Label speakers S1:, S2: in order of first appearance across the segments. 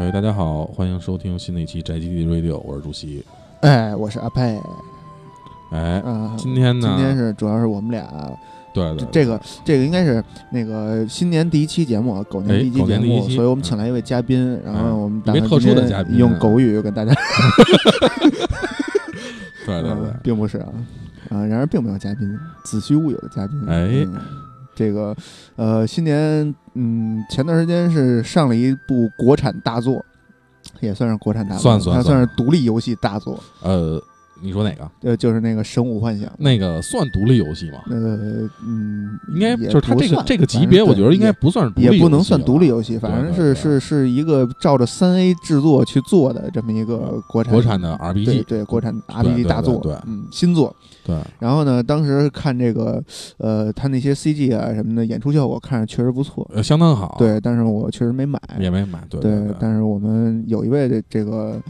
S1: 喂，大家好，欢迎收听新的一期宅基地 Radio，我是主席。
S2: 哎，我是阿佩。
S1: 哎，
S2: 嗯，
S1: 今天呢？
S2: 今天是主要是我们俩。
S1: 对对，
S2: 这个这个应该是那个新年第一期节目，狗年第一期节目，所以我们请来一位嘉宾，然后我们
S1: 特别特殊的嘉宾，
S2: 用狗语跟大家。
S1: 对对对，
S2: 并不是啊啊，然而并没有嘉宾，子虚乌有的嘉宾。
S1: 哎，
S2: 这个呃，新年嗯，前段时间是上了一部国产大作，也算是国产大作，
S1: 算算
S2: 算是独立游戏大作。
S1: 呃。你说哪个？
S2: 呃，就是那个《神武幻想》，
S1: 那个算独立游戏吗？
S2: 呃，嗯，
S1: 应该就是它这个这个级别，我觉得应该不算是，
S2: 也不能算独立游戏，反正是
S1: 是
S2: 是一个照着三 A 制作去做的这么一个国产
S1: 国产的 RPG，
S2: 对国产 RPG 大作，
S1: 对，
S2: 嗯，新作。
S1: 对。
S2: 然后呢，当时看这个，呃，他那些 CG 啊什么的演出效果看着确实不错，呃
S1: 相当好。
S2: 对，但是我确实没买，
S1: 也没买。对
S2: 对。但是我们有一位的这个。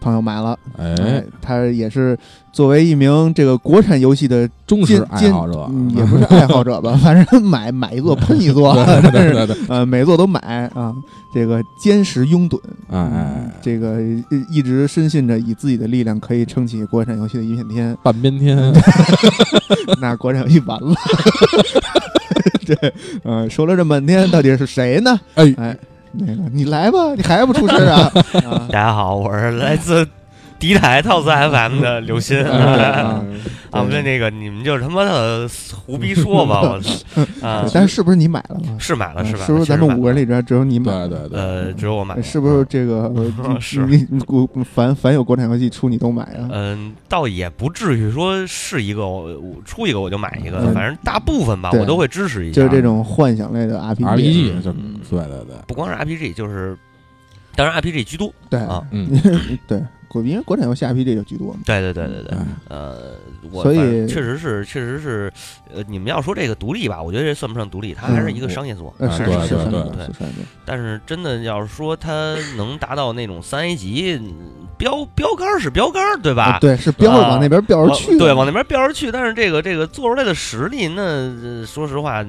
S2: 朋友买了，哎，他也是作为一名这个国产游戏的
S1: 忠实爱好者，
S2: 也不是爱好者吧，反正买买一座喷一座，
S1: 对对对，
S2: 呃，每座都买啊，这个坚实拥趸，
S1: 哎哎，
S2: 这个一直深信着以自己的力量可以撑起国产游戏的一片天，
S1: 半边天，
S2: 那国产游戏完了，对，呃，说了这半天，到底是谁呢？哎哎。那个，你来吧，你还不出声啊？
S3: 大家好，我是来自。敌台套词 FM 的刘鑫啊，啊，不对，那个你们就他妈的胡逼说吧，我操！啊，
S2: 但是是不是你买了？
S3: 是买了，是吧？
S2: 是不是咱们五个人里边只有你买？
S1: 对对对，
S3: 呃，只有我买。
S2: 是不是这个？
S3: 是你，
S2: 国凡凡有国产游戏出，你都买啊？
S3: 嗯，倒也不至于说是一个我出一个我就买一个，反正大部分吧，我都会支持一
S2: 下。就是这种幻想类的
S1: RPG，就对对对，
S3: 不光是 RPG，就是当然 RPG 居多。
S2: 对
S3: 啊，
S1: 嗯，
S2: 对。国因为国产游戏 RPG 就居多嘛，
S3: 对对对对对，呃，
S2: 所以
S3: 确实是确实是，呃，你们要说这个独立吧，我觉得这算不上独立，它还是一个商业作，
S2: 是
S1: 是
S2: 是
S1: 对
S2: 对。
S3: 但是真的要是说它能达到那种三 A 级标标杆是标杆，对吧？
S2: 对，是标往那边标着去，
S3: 对，往那边标着去。但是这个这个做出来的实力，那说实话，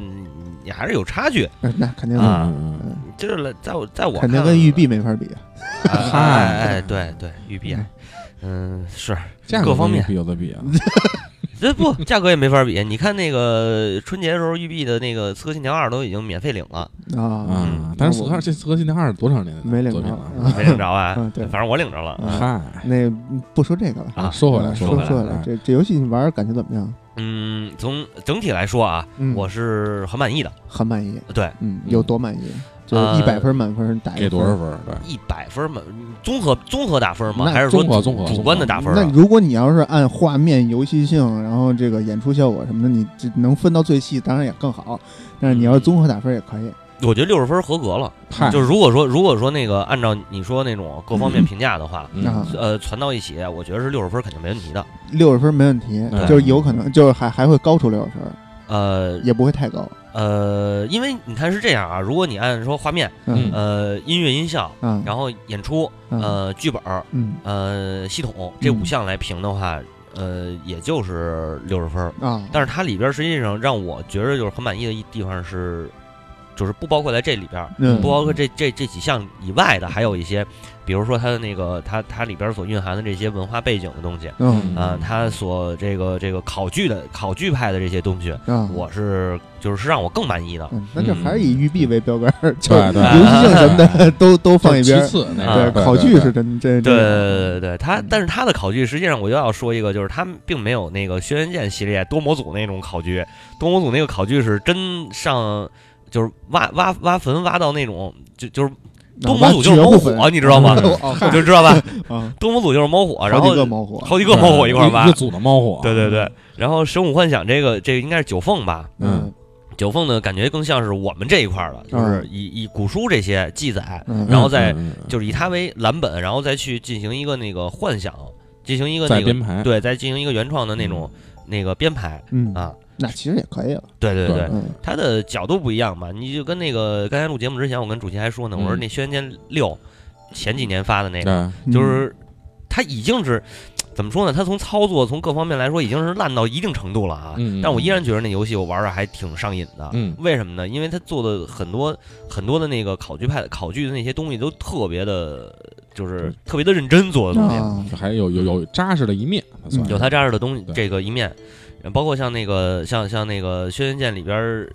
S3: 你还是有差距。
S2: 那肯定
S3: 啊，就是在我在我
S2: 肯定跟玉璧没法比。
S3: 哎哎，对对，玉璧，嗯，是各方面
S1: 有的比啊。
S3: 这不价格也没法比。你看那个春节的时候，育碧的那个《刺客信条二》都已经免费领了
S2: 啊。
S1: 但是这《刺客信条二》多长时间
S2: 没领
S1: 着？
S3: 没领着啊？对，反正我领着了。
S1: 嗨，
S2: 那不说这个了
S3: 啊。
S1: 说回来，
S2: 说
S1: 回
S2: 来，这这游戏你玩感觉怎么样？
S3: 嗯，从整体来说啊，我是很满意的，
S2: 很满意。
S3: 对，
S2: 嗯，有多满意？就是一百分满分打
S1: 给多少分？
S3: 一百分满综合综合打分吗？还是说
S1: 综合综合
S3: 主观的打分？
S2: 那如果你要是按画面、游戏性，然后这个演出效果什么的，你这能分到最细，当然也更好。但是你要是综合打分也可以。
S3: 我觉得六十分合格了。就是如果说如果说那个按照你说那种各方面评价的话，呃，攒到一起，我觉得是六十分肯定没问题的。
S2: 六十分没问题，就是有可能就是还还会高出六十分。
S3: 呃，
S2: 也不会太高。
S3: 呃，因为你看是这样啊，如果你按说画面，呃，音乐音效，然后演出，呃，剧本，呃，系统这五项来评的话，呃，也就是六十分
S2: 啊。
S3: 但是它里边实际上让我觉得就是很满意的一地方是，就是不包括在这里边，不包括这这这几项以外的，还有一些。比如说它的那个，它它里边所蕴含的这些文化背景的东西，
S2: 嗯
S3: 啊，它所这个这个考据的考据派的这些东西，嗯我是就是是让我更满意的。
S2: 那就还是以玉璧为标杆，就游戏性什么的 都都放一边。
S1: 其次，
S2: 对考据是真真。
S3: 对对对对，它但是它的考据实际上我又要说一个，就是它并没有那个轩辕剑系列多模组那种考据，多模组那个考据是真上就是挖挖挖坟挖到那种就就是。多模组就是猫火，你知道吗？就知道吧。多模组就是猫火，然后
S2: 好几个猫火，
S3: 好几个猫火一块挖。
S1: 一个组的猫火。
S3: 对对对。然后神武幻想这个，这个应该是九凤吧？
S2: 嗯。
S3: 九凤呢，感觉更像是我们这一块的，就是以以古书这些记载，然后再就是以它为蓝本，然后再去进行一个那个幻想，进行一个那个对，再进行一个原创的那种那个编排啊。
S2: 那其实也可以了，
S3: 对对对，他的角度不一样嘛，你就跟那个刚才录节目之前，我跟主席还说呢，我说那《轩辕剑六》前几年发的那个，就是他它已经是怎么说呢？它从操作从各方面来说已经是烂到一定程度了啊。
S1: 嗯，
S3: 但我依然觉得那游戏我玩的还挺上瘾的。
S1: 嗯，
S3: 为什么呢？因为它做的很多很多的那个考据派考据的那些东西都特别的，就是特别的认真做的东
S2: 西，
S1: 还有有有扎实的一面，
S3: 有它扎实的东西这个一面，包括像那个像像那个《轩辕剑》里边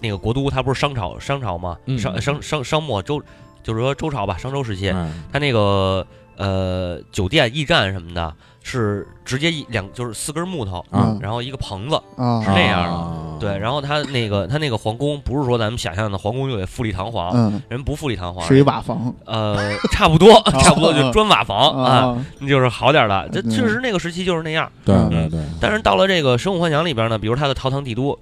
S3: 那个国都，它不是商朝商朝吗？商商商商末周，就是说周朝吧，商周时期，它那个呃酒店驿站什么的，是直接一两就是四根木头
S2: 啊，
S3: 然后一个棚子是那样的，对，然后他那个他那个皇宫不是说咱们想象的皇宫就得富丽堂皇，人不富丽堂皇，
S2: 是一瓦房，
S3: 呃，差不多差不多就砖瓦房啊，那就是好点的，这确实那个时期就是那样，
S1: 对对对。
S3: 但是到了这个《生物幻想》里边呢，比如它的陶唐帝都。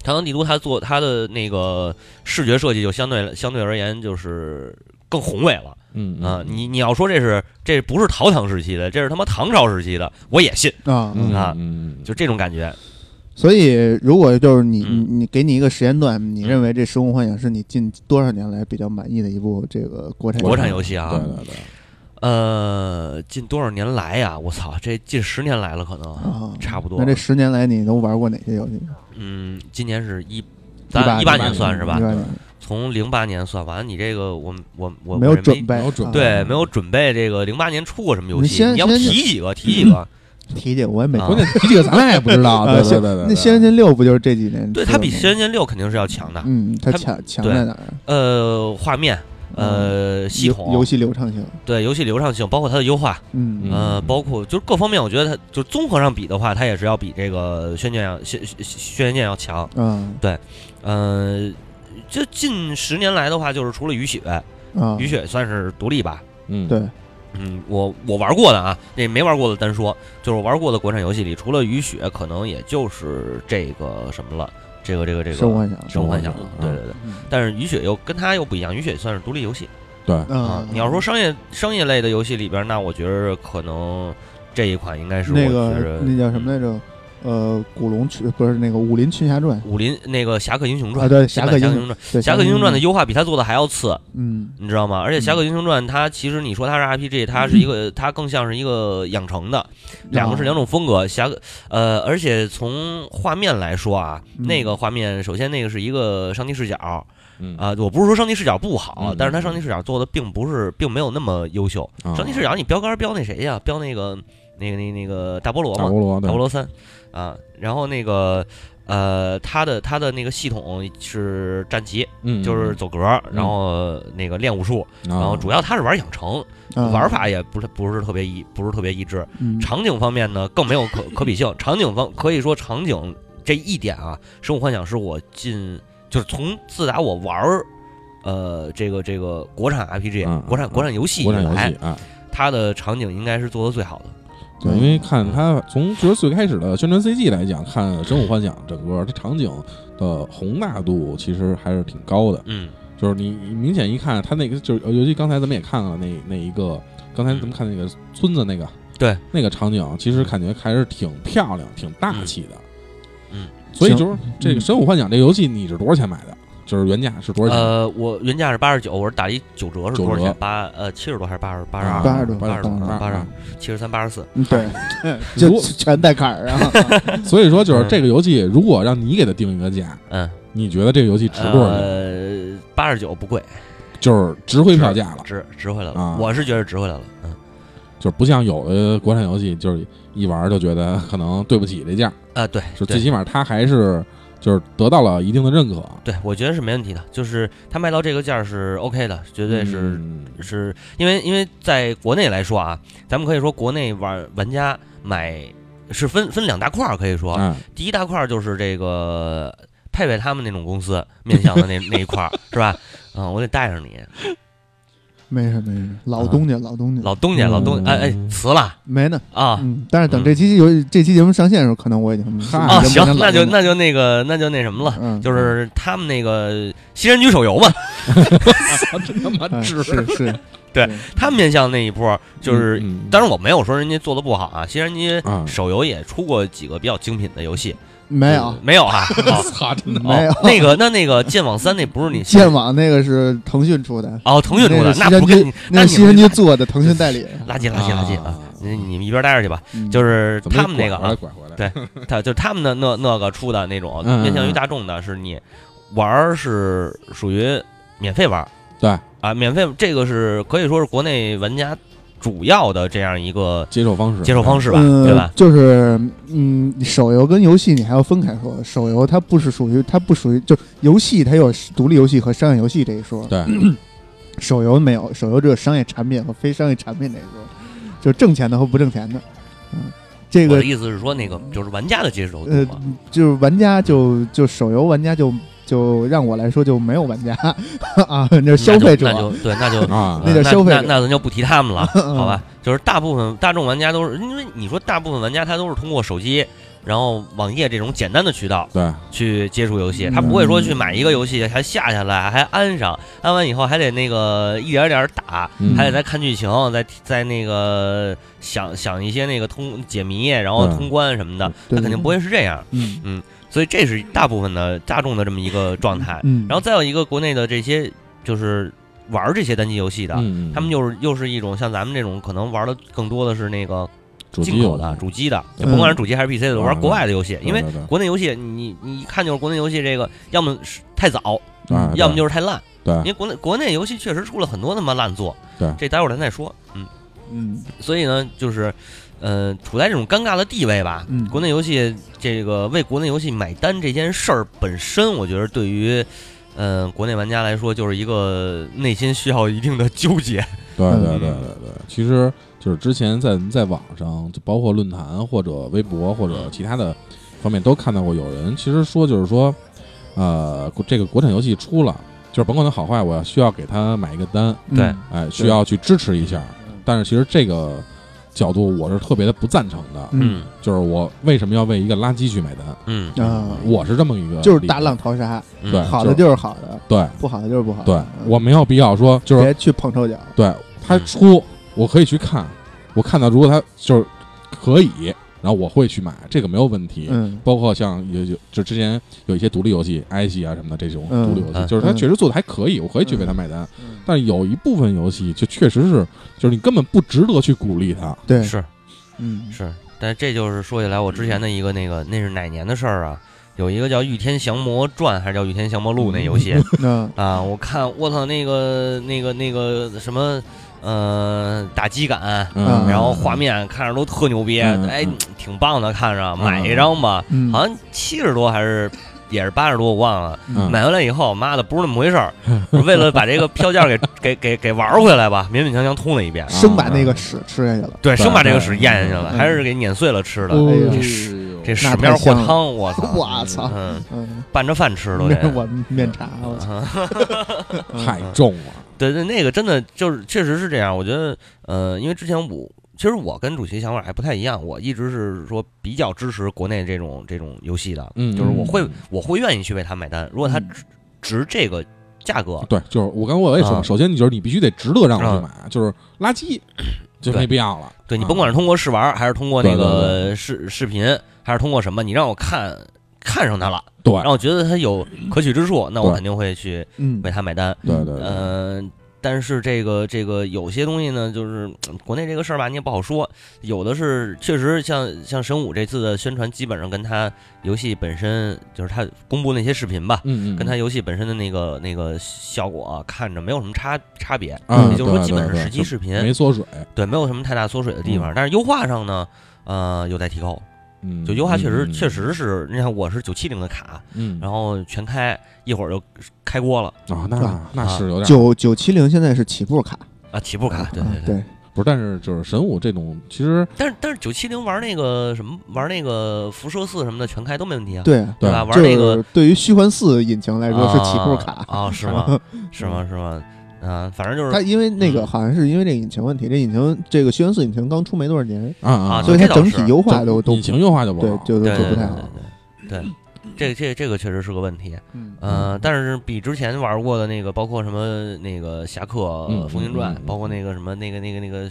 S3: 长江帝都，它做它的那个视觉设计就相对相对而言就是更宏伟了。
S1: 嗯
S3: 啊，你你要说这是这不是陶唐时期的，这是他妈唐朝时期的，我也信
S2: 啊
S3: 啊，就这种感觉。
S2: 所以，如果就是你你你给你一个时间段，你认为这《时空幻想》是你近多少年来比较满意的一部这个国产
S3: 国产游戏啊？
S1: 对对对。
S3: 呃，近多少年来呀？我操，这近十年来了，可能差不多。
S2: 那这十年来你都玩过哪些游戏？
S3: 嗯，今年是一，咱一
S2: 八
S3: 年算是吧？
S2: 年。
S3: 从零八年算完，你这个我我我
S2: 没有准备，
S3: 对，没有准备这个零八年出过什么游戏？你要不提几个？提几个？
S2: 提几个？我也没。
S1: 关键提几个，咱俩也不知道。对对对对。
S2: 那《仙人剑六》不就是这几年？
S3: 对，它比《仙人剑六》肯定是要强的。
S2: 嗯，它强强在哪儿？
S3: 呃，画面。呃，系统
S2: 游戏流畅性，
S3: 对游戏流畅性，包括它的优化，
S2: 嗯
S3: 呃，包括就是各方面，我觉得它就综合上比的话，它也是要比这个轩辕剑要轩轩辕剑要强，
S2: 嗯，
S3: 对，呃，这近十年来的话，就是除了雨雪，雨雪算是独立吧，
S1: 嗯，
S2: 对，
S3: 嗯，我我玩过的啊，那没玩过的单说，就是玩过的国产游戏里，除了雨雪，可能也就是这个什么了。这个这个这个
S2: 生物幻想，
S3: 生物幻想，对对对，但是雨雪又跟它又不一样，雨雪算是独立游戏，
S1: 对
S3: 啊。你要说商业商业类的游戏里边，那我觉得可能这一款应该是
S2: 那个那叫什么来着？呃，古龙群不是那个武林群侠传，
S3: 武林那个侠客英雄传。
S2: 啊，对，侠客英雄
S3: 传，侠客英雄传。的优化比他做的还要次，
S2: 嗯，
S3: 你知道吗？而且侠客英雄传它其实你说它是 RPG，它是一个，它更像是一个养成的，两个是两种风格。侠客呃，而且从画面来说啊，那个画面首先那个是一个上帝视角，啊，我不是说上帝视角不好，但是它上帝视角做的并不是，并没有那么优秀。上帝视角你标杆标那谁呀？标那个那个那那个大菠萝嘛，大菠萝三。啊，然后那个，呃，它的它的那个系统是战旗，
S1: 嗯，
S3: 就是走格，然后那个练武术，然后主要它是玩养成，玩法也不是不是特别一不是特别一致。场景方面呢，更没有可可比性。场景方可以说场景这一点啊，《生物幻想》是我进就是从自打我玩儿，呃，这个这个国产 RPG，国产国产游戏以来，它的场景应该是做的最好的。
S1: 对，因为看它从就是最开始的宣传 CG 来讲，看《神武幻想》整个它场景的宏大度其实还是挺高的。
S3: 嗯，
S1: 就是你明显一看，它那个就是尤其刚才咱们也看了那那一个，刚才咱们看那个村子那个，
S3: 对，
S1: 那个场景其实感觉还是挺漂亮、挺大气的。
S3: 嗯，
S1: 所以就是这个《神武幻想》这游戏，你是多少钱买的？就是原价是多少钱？
S3: 呃，我原价是八十九，我是打一九折是多少钱？八呃七十多还是八十八十二？
S2: 八十多，
S3: 八十多，八十
S1: 二，
S3: 七十三，八十四。
S2: 对，就全带坎儿啊。
S1: 所以说，就是这个游戏，如果让你给它定一个价，
S3: 嗯，
S1: 你觉得这个游戏值多少钱？
S3: 呃，八十九不贵，
S1: 就是值回票价了，
S3: 值值回来了。我是觉得值回来了，嗯，
S1: 就是不像有的国产游戏，就是一玩就觉得可能对不起这价
S3: 啊。对，
S1: 就最起码它还是。就是得到了一定的认可，
S3: 对我觉得是没问题的。就是他卖到这个价是 OK 的，绝对是是因为因为在国内来说啊，咱们可以说国内玩玩家买是分分两大块儿，可以说，第一大块就是这个佩佩他们那种公司面向的那 那一块儿是吧？嗯，我得带上你。
S2: 没事没事，老东家老东家。
S3: 老东家老东哎哎辞了。
S2: 没呢
S3: 啊！
S2: 但是等这期游这期节目上线的时候，可能我已经
S3: 啊行，那就那就那个那就那什么了，就是他们那个新人局手游嘛，
S1: 真他妈
S2: 是是是，
S3: 对他们面向那一波，就是当然我没有说人家做的不好啊，新人局手游也出过几个比较精品的游戏。
S2: 没有，
S3: 没有啊！
S1: 操，真的
S2: 没有。
S3: 那个，那那个剑网三那不是你
S2: 剑网那个是腾讯出的。
S3: 哦，腾讯出的，
S2: 那不
S3: 跟
S2: 那是新人局做的，腾讯代理。
S3: 垃圾，垃圾，垃圾啊！你你们一边待着去吧。
S2: 嗯。
S3: 就是他们那个啊，对。他就是他们的那那个出的那种面向于大众的，是你玩是属于免费玩
S1: 对。
S3: 啊，免费这个是可以说是国内玩家主要的这样一个
S1: 接受方式，
S3: 接受方式吧，
S2: 嗯，
S3: 对吧？
S2: 就是嗯，手游跟游戏你还要分开说，手游它不是属于它不属于就游戏，它有独立游戏和商业游戏这一说，
S1: 对，
S2: 手游没有，手游只有商业产品和非商业产品这一说，就挣钱的和不挣钱的，嗯，这个
S3: 我的意思是说，那个就是玩家的接受度
S2: 呃
S3: 嘛。，
S2: 就是玩家就就手游玩家就就让我来说就没有玩家。啊，那是消费者。
S3: 那就那就对，那就
S1: 啊。
S2: 那叫消费者。
S3: 那那咱就不提他们了，
S2: 嗯
S3: 好吧？就是大部分大众玩家都是，因为你说大部分玩家他都是通过手机，然后网页这种简单的渠道
S1: 对。
S3: 去接触游戏，
S2: 嗯。
S3: 他不会说去买一个游戏还下下来还安上，安完以后还得那个一点点儿打，
S1: 嗯。
S3: 还得再看剧情，再再那个想想一些那个通解谜，然后通关什么的，他肯定不会是这样。
S2: 嗯
S3: 所以这是大部分的大众的这么一个状态。
S2: 嗯，
S3: 然后再有一个国内的这些就是玩这些单机游戏的，
S1: 嗯，
S3: 他们就是又是一种像咱们这种可能玩的更多的是那个
S1: 主机
S3: 进口的主机的，甭管是主机还是 PC 的，
S1: 嗯
S3: 玩国外的游戏，因为国内游戏你你一看就是国内游戏这个，要么是太早，
S1: 啊，
S3: 要么就是太烂，
S1: 对
S3: 因为国内国内游戏确实出了很多他妈烂作，
S1: 对
S3: 这待会儿咱再说，嗯，
S2: 嗯
S3: 所以呢就是。呃，处在这种尴尬的地位吧。
S2: 嗯
S3: 国内游戏这个为国内游戏买单这件事儿本身，我觉得对于，呃，国内玩家来说，就是一个内心需要一定的纠结。
S2: 嗯
S1: 对对对对对，其实就是之前在在网上，就包括论坛或者微博或者其他的方面都看到过有人其实说就是说，呃，这个国产游戏出了，就是甭管它好坏，我要需要给他买一个单，
S3: 对
S2: 嗯
S1: 哎，需要去支持一下。但是其实这个角度我是特别的不赞成的，
S2: 嗯。
S1: 就是我为什么要为一个垃圾去买单？
S3: 嗯。
S2: 啊，
S1: 我是这么一个，
S2: 就是大浪淘沙，
S3: 嗯。
S1: 对
S2: 好的就是好的，
S1: 对。
S2: 不好的就是不好。
S1: 对，
S2: 嗯
S1: 我没有必要说就是
S2: 别去碰臭脚。
S1: 对他出，我可以去看，我看到如果他就是可以，然后我会去买，这个没有问题。
S2: 嗯
S1: 包括像有有就之前有一些独立游戏埃及啊什么的这种
S2: 嗯
S1: 独立游戏，
S3: 嗯
S1: 就是他
S2: 嗯
S1: 确实做的还可以，我可以去为它买单。
S2: 嗯
S1: 但是有一部分游戏就确实是，就是你根本不值得去鼓励它。
S2: 对，
S3: 是
S2: 嗯
S3: 是，但这就是说起来，我之前的一个那个那是哪年的事儿啊？有一个叫《御天降魔传》还是叫《御天降魔录》那游戏
S2: 那
S3: 啊，我看我操那个那个那个什么呃打击感，
S1: 嗯，
S3: 然后画面看着都特牛逼，
S1: 嗯
S3: 哎
S1: 嗯，
S3: 挺棒的，看着
S1: 嗯。
S3: 买一张吧，
S2: 嗯。
S3: 好像七十多还是也是八十多，我忘了。
S1: 嗯。
S3: 买回来以后，妈的不是那么回事儿，为了把这个票价给 给给给玩回来吧，勉勉强强通了一遍，
S2: 生把那个屎吃下去了。
S3: 对，生把这个屎咽下去了，
S2: 嗯。
S3: 还是给碾碎了吃的。这屎这屎
S2: 那
S3: 面和汤，我操！
S2: 我操！
S3: 嗯，
S2: 嗯，
S3: 拌着饭吃都得。
S2: 那是我面茶，我操！
S3: 嗯。
S1: 太重了。
S3: 对对，那个真的就是确实是这样。我觉得，呃，因为之前我其实我跟主席想法还不太一样，我一直是说比较支持国内这种这种游戏的，
S1: 嗯，
S3: 就是我会
S1: 嗯
S3: 我会愿意去为它买单。如果它
S2: 嗯
S3: 值值这个价格，
S1: 对，就是我刚才我也说首先你就是你必须得值得让我去买，就是垃圾 就没必要了。
S3: 对你
S1: 啊
S3: 甭管是通过试玩，还是通过那个视视频，还是通过什么，你让我看看上它了，
S1: 对
S3: 让我觉得它有可取之处，那我肯定会去
S2: 嗯
S3: 为它买单。
S1: 对对对，
S3: 嗯、但是这个这个有些东西呢，就是嗯国内这个事儿吧，你也不好说。有的是确实像像神武这次的宣传，基本上跟他游戏本身，就是他公布那些视频吧，
S1: 嗯嗯，
S3: 跟他游戏本身的那个那个效果、啊、看着没有什么差差别。
S1: 啊，
S3: 也就是说基本是
S1: 对对就
S3: 实际视频
S1: 没缩水，
S3: 对，没有什么太大缩水的地方。但是优化上呢，呃，有待提高。
S1: 嗯，
S3: 就优化确实、
S1: 嗯
S3: 确，实是，你看我是九七零的卡，
S1: 嗯，
S3: 然后全开，一会儿就开锅了
S1: 啊，那
S2: 啊
S1: 那是有点
S2: 九九七零现在是起步卡，
S3: 啊，起步卡，对
S2: 啊
S3: 对
S2: 对，
S1: 不是，但是就是神武这种，其实
S3: 但是但是九七零玩那个什么玩那个辐射四什么的全开都没问题啊，
S2: 对，
S3: 对吧？玩那个
S2: 对于虚幻四引擎来说是起步卡
S3: 啊啊 是吗？是吗？是吗？啊，反正就是
S2: 它因为那个
S3: 嗯
S2: 好像是因为这引擎问题，这引擎这个轩辕四引擎刚出没多少年，
S1: 啊啊，
S3: 啊
S2: 所以它整体优化都都
S1: 引擎优化就不
S2: 对
S1: 好，
S2: 就就不太好。
S3: 对对，这这这个确实是个问题。
S2: 嗯
S3: 呃，但是比之前玩过的那个，包括什么那个侠客
S1: 嗯
S3: 风云传
S1: 嗯嗯，
S3: 包括那个什么那个那个那个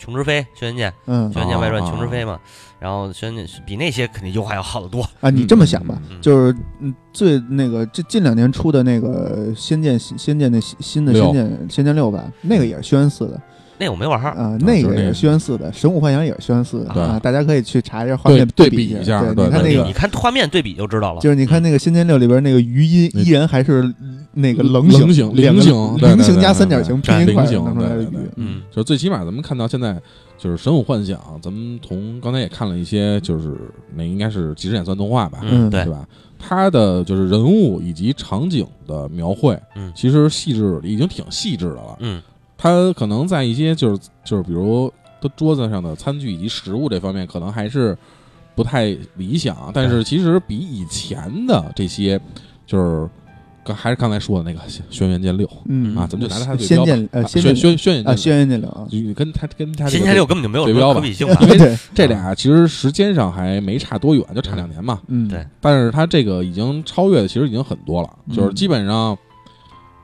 S3: 琼之飞轩辕剑。
S2: 嗯。
S3: 轩辕剑外传
S1: 哦
S3: 琼之飞嘛，然后轩辕剑比那些肯定优化要好得多。
S2: 啊，你这么想吧就是嗯，最那个这近两年出的那个仙剑仙剑那新新的仙剑仙剑六吧，那个也是轩辕四的，
S3: 那我没玩儿。
S2: 啊，那个也是轩辕四的，《神武幻想》也是轩辕四的啊，大家可以去查一下画面
S1: 对
S2: 比
S1: 一下。
S2: 对，你看那个，
S3: 你看画面对比就知道了。
S2: 就是你看那个《仙剑六》里边那个余音，依然还是那个
S1: 棱
S2: 形、
S1: 形、
S2: 菱
S1: 形、
S2: 菱形加三角形拼
S1: 音块形
S2: 出来的
S1: 鱼。嗯，就最起码咱们看到现在，就是《神武幻想》，咱们从刚才也看了一些，就是那应该是即时演算动画吧，
S3: 嗯，
S1: 对吧？它的就是人物以及场景的描绘，
S3: 嗯，
S1: 其实细致已经挺细致的了，
S3: 嗯，
S1: 它可能在一些就是就是比如它桌子上的餐具以及食物这方面，可能还是不太理想，但是其实比以前的这些就是。刚还是刚才说的那个《轩辕剑六》，
S2: 嗯
S1: 啊，咱们就拿它对
S2: 标吧。呃，
S1: 轩轩轩辕
S2: 啊，轩辕剑六啊，
S1: 跟它跟它《
S3: 仙剑六》根本就没有
S1: 对标
S3: 可比性，
S1: 因为这俩其实时间上还没差多远，就差两年嘛。
S2: 嗯，
S3: 对。
S1: 但是它这个已经超越的，其实已经很多了，就是基本上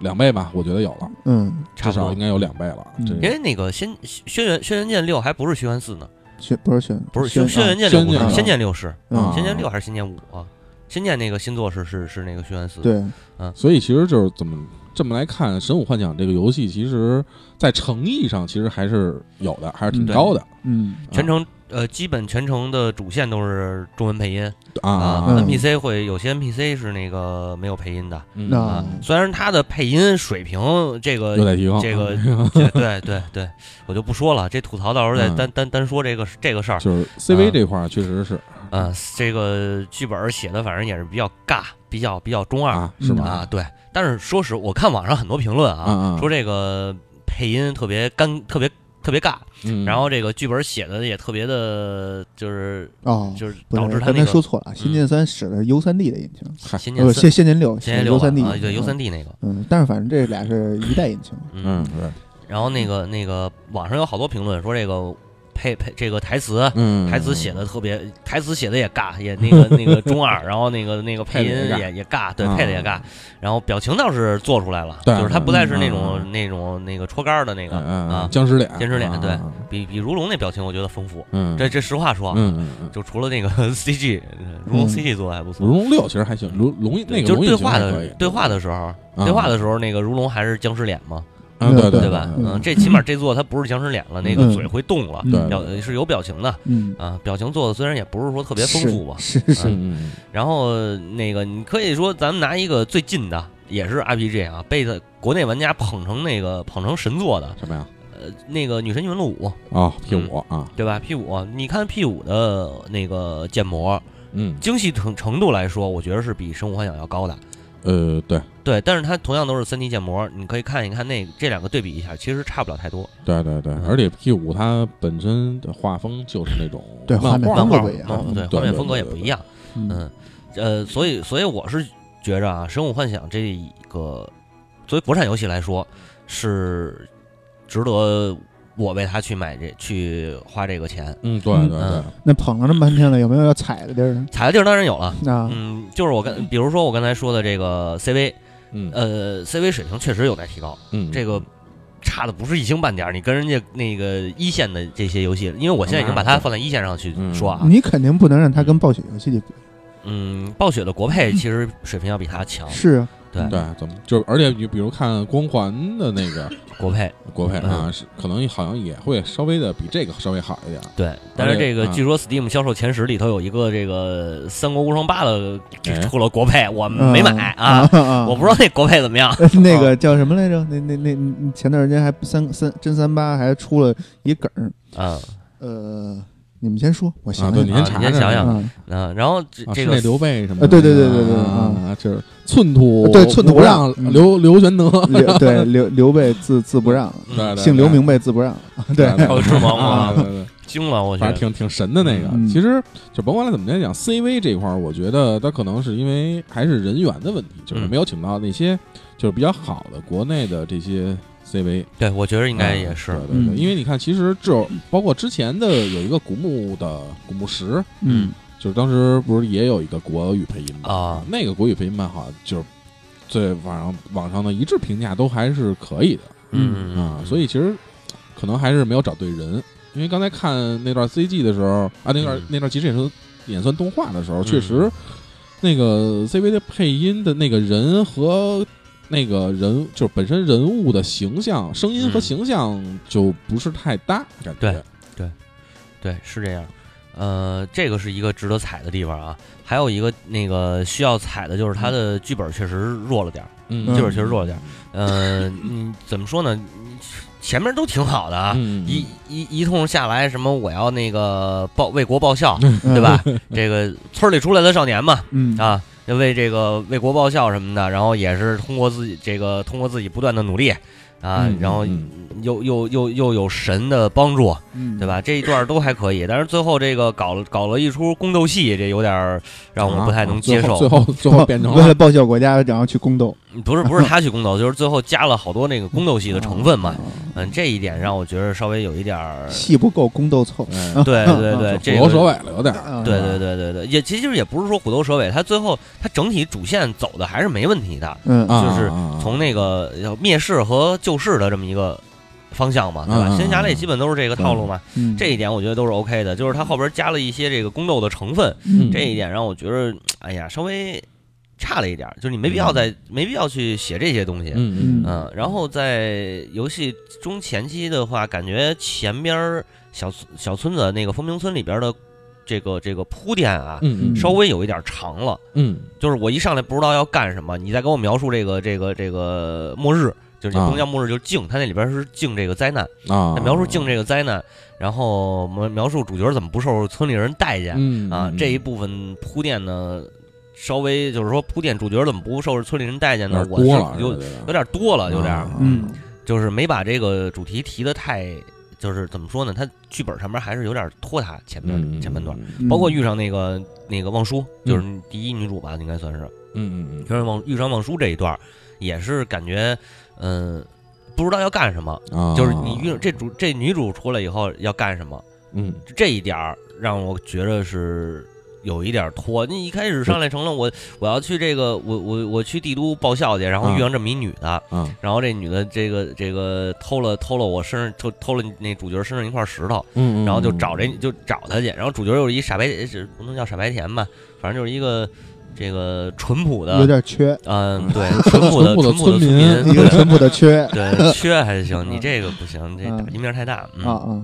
S1: 两倍吧，我觉得有了。
S2: 嗯，
S1: 至少应该有两倍了。因
S3: 为那个《仙轩辕轩辕剑六》还不是轩辕四呢，
S2: 轩不是轩
S3: 不是轩轩辕。剑六，仙剑六。是仙剑六还是仙剑五啊？仙剑那个新作是是是那个轩辕四，
S2: 对，
S3: 嗯，
S1: 所以其实就是怎么这么来看，《神武幻想》这个游戏，其实在诚意上其实还是有的，还是挺高的，
S2: 嗯，
S3: 全程呃基本全程的主线都是中文配音
S1: 啊
S3: ，NPC 会有些 NPC 是那个没有配音的
S2: 啊，
S3: 虽然他的配音水平这个这个 对对对，我就不说了，这吐槽到时候再单单单说这个这个事儿，
S1: 就是 CV 这块确实是。
S3: 嗯，这个剧本写的反正也是比较尬，比较比较中二，
S1: 是吗？
S3: 啊，对。但是说实，我看网上很多评论啊，说这个配音特别干，特别特别尬。然后这个剧本写的也特别的，就是
S2: 哦，
S3: 就是导致他
S2: 那说错了，《仙剑三》使的是 U 三 D 的引擎，《
S3: 仙剑
S2: 仙仙剑六》
S3: 仙剑
S2: 六 U 三 D，
S3: 对 U 三 D 那个。
S2: 嗯，但是反正这俩是一代引擎。
S1: 嗯，对。
S3: 然后那个那个网上有好多评论说这个。配配这个台词，台词写的特别，台词写的也尬，也那个那个中二，然后那个那个配音也也尬，对，配的也尬，然后表情倒是做出来了，就是他不再是那种那种那个戳杆的那个啊
S1: 僵尸脸，
S3: 僵尸脸，对比比如龙那表情我觉得丰富，
S1: 嗯，
S3: 这这实话说，
S1: 嗯
S3: 就除了那个 CG，如龙 CG 做的还不错，
S1: 如龙六其实还行，如龙那个
S3: 就是对话的对话的时候，对话的时候那个如龙还是僵尸脸吗？
S1: 嗯，对
S3: 对吧？嗯，这起码这座它不是僵尸脸了，那个嘴会动了，表是有表情的。
S2: 嗯
S3: 啊，表情做的虽然也不是说特别丰富吧，
S2: 是是。
S3: 然后那个你可以说，咱们拿一个最近的，也是 RPG 啊，被国内玩家捧成那个捧成神作的
S1: 什么呀？
S3: 呃，那个女神异闻录五
S1: 啊，P 五啊，
S3: 对吧？P 五，你看 P 五的那个建模，
S1: 嗯，
S3: 精细程程度来说，我觉得是比《生物幻想》要高的。
S1: 呃，对
S3: 对，但是它同样都是三 D 建模，你可以看一看那这两个对比一下，其实差不了太多。
S1: 对对对，而且 P 五它本身的画风就是那种
S2: 对
S1: 漫
S2: 画
S3: 漫画
S2: 不一样，
S3: 对画面风格也不一样。嗯，呃，所以所以我是觉着啊，《神武幻想》这一个作为国产游戏来说是值得。我为他去买这去花这个钱，
S1: 嗯，对对对。
S2: 那捧了这么半天了，有没有要踩的地儿呢？
S3: 踩的地儿当然有了，嗯，就是我跟，比如说我刚才说的这个 CV，
S1: 嗯，
S3: 呃，CV 水平确实有待提高，
S1: 嗯，
S3: 这个差的不是一星半点。你跟人家那个一线的这些游戏，因为我现在已经把它放在一线上去说啊，
S2: 你肯定不能让它跟暴雪游戏比。
S3: 嗯，暴雪的国配其实水平要比它强，
S2: 是啊。
S3: 对。
S1: 对，怎么就而且你比如看光环的那个
S3: 国配，
S1: 国配啊，是可能好像也会稍微的比这个稍微好一点。
S3: 对，但是这个据说 Steam 销售前十里头有一个这个《三国无双八》的出了国配，我没买啊，我不知道那国配怎么样。
S2: 那个叫什么来着？那那那前段时间还三三真三八还出了一梗儿。
S3: 啊，
S2: 呃。你们先说，我想
S1: 想，你先
S3: 查，你先想想，嗯，然后这个
S1: 刘备什么？
S2: 对对对对对
S1: 啊，就是寸土
S2: 对寸土
S1: 不让，刘刘玄德，
S2: 对刘刘备字字不让，姓刘名备字不让，
S1: 对，
S3: 是吗？
S1: 啊，
S3: 惊了，我
S1: 觉得挺挺神的那个。其实就甭管他怎么来讲，CV 这块儿，我觉得他可能是因为还是人员的问题，就是没有请到那些就是比较好的国内的这些。CV
S3: 对，我觉得应该也是，
S1: 对对对，因为你看，其实这包括之前的有一个古墓的古墓石，
S2: 嗯，
S1: 就是当时不是也有一个国语配音吗？
S3: 啊，
S1: 那个国语配音版好像就是在网上网上的一致评价都还是可以的，
S3: 嗯
S1: 啊，所以其实可能还是没有找对人，因为刚才看那段 CG 的时候啊，那段那段其实也算演算动画的时候，确实那个 CV 的配音的那个人和。那个人就是本身人物的形象、声音和形象就不是太搭，感觉。
S3: 对对对，是这样。呃，这个是一个值得踩的地方啊。还有一个那个需要踩的就是他的剧本确实弱了点儿，
S1: 嗯，
S3: 剧本确实弱了点儿。呃，你怎么说呢？前面都挺好的啊，一一一通下来，什么我要那个报为国报效，对吧？这个村里出来的少年嘛，啊，为这个为国报效什么的，然后也是通过自己这个通过自己不断的努力。啊，然后又又又又有神的帮助，对吧？这一段都还可以，但是最后这个搞了搞了一出宫斗戏，这有点让我不太能接受。
S1: 最后 最后变成
S2: 为了报效国家，然后去宫斗。
S3: 不是不是他去宫斗，就是最后加了好多那个宫斗戏的成分嘛。嗯，这一点让我觉得稍微有一点儿
S2: 戏不够，宫斗凑。
S3: 对对对，这
S1: 虎头蛇尾了有点。
S3: 对对对对对，也其实也不是说虎头蛇尾，他最后他整体主线走的还是没问题的。
S2: 嗯，
S3: 就是从那个要灭世和救世的这么一个方向嘛，对吧？仙侠类基本都是这个套路嘛。这一点我觉得都是 OK 的，就是他后边加了一些这个宫斗的成分，这一点让我觉得，哎呀，稍微。差了一点，就是你没必要在没必要去写这些东西，
S1: 嗯
S3: 嗯，然后在游戏中前期的话，感觉前边小小村子那个风鸣村里边的这个这个铺垫啊，
S1: 嗯
S3: 稍微有一点长了，
S1: 嗯，
S3: 就是我一上来不知道要干什么，你再给我描述这个这个这个末日，就是不能叫末日，就是静，它那里边是静这个灾难
S1: 啊，
S3: 描述静这个灾难，然后描描述主角怎么不受村里人待见，啊，这一部分铺垫呢。稍微就是说铺垫主角怎么不受村里人待见呢？我是有有点多了，有点，
S2: 嗯，
S3: 就是没把这个主题提的太，就是怎么说呢？他剧本上面还是有点拖沓，前面前半段，包括遇上那个那个望舒，就是第一女主吧，应该算是，
S1: 嗯嗯嗯，
S3: 遇上望遇上望舒这一段，也是感觉，嗯，不知道要干什么，就是你遇这主这女主出来以后要干什么，
S1: 嗯，
S3: 这一点让我觉得是。有一点拖，你一开始上来成了我，我要去这个，我我我去帝都报效去，然后遇上这么一女的，然后这女的这个这个偷了偷了我身上偷偷了那主角身上一块石头，然后就找这就找他去，然后主角又是一傻白，不能叫傻白甜吧，反正就是一个这个淳朴的，
S2: 有点缺，
S3: 嗯，对，淳朴的
S1: 淳
S3: 朴的村
S1: 民，
S2: 一个淳朴的缺，
S3: 对，缺还行，你这个不行，这打击面太大，啊
S2: 啊。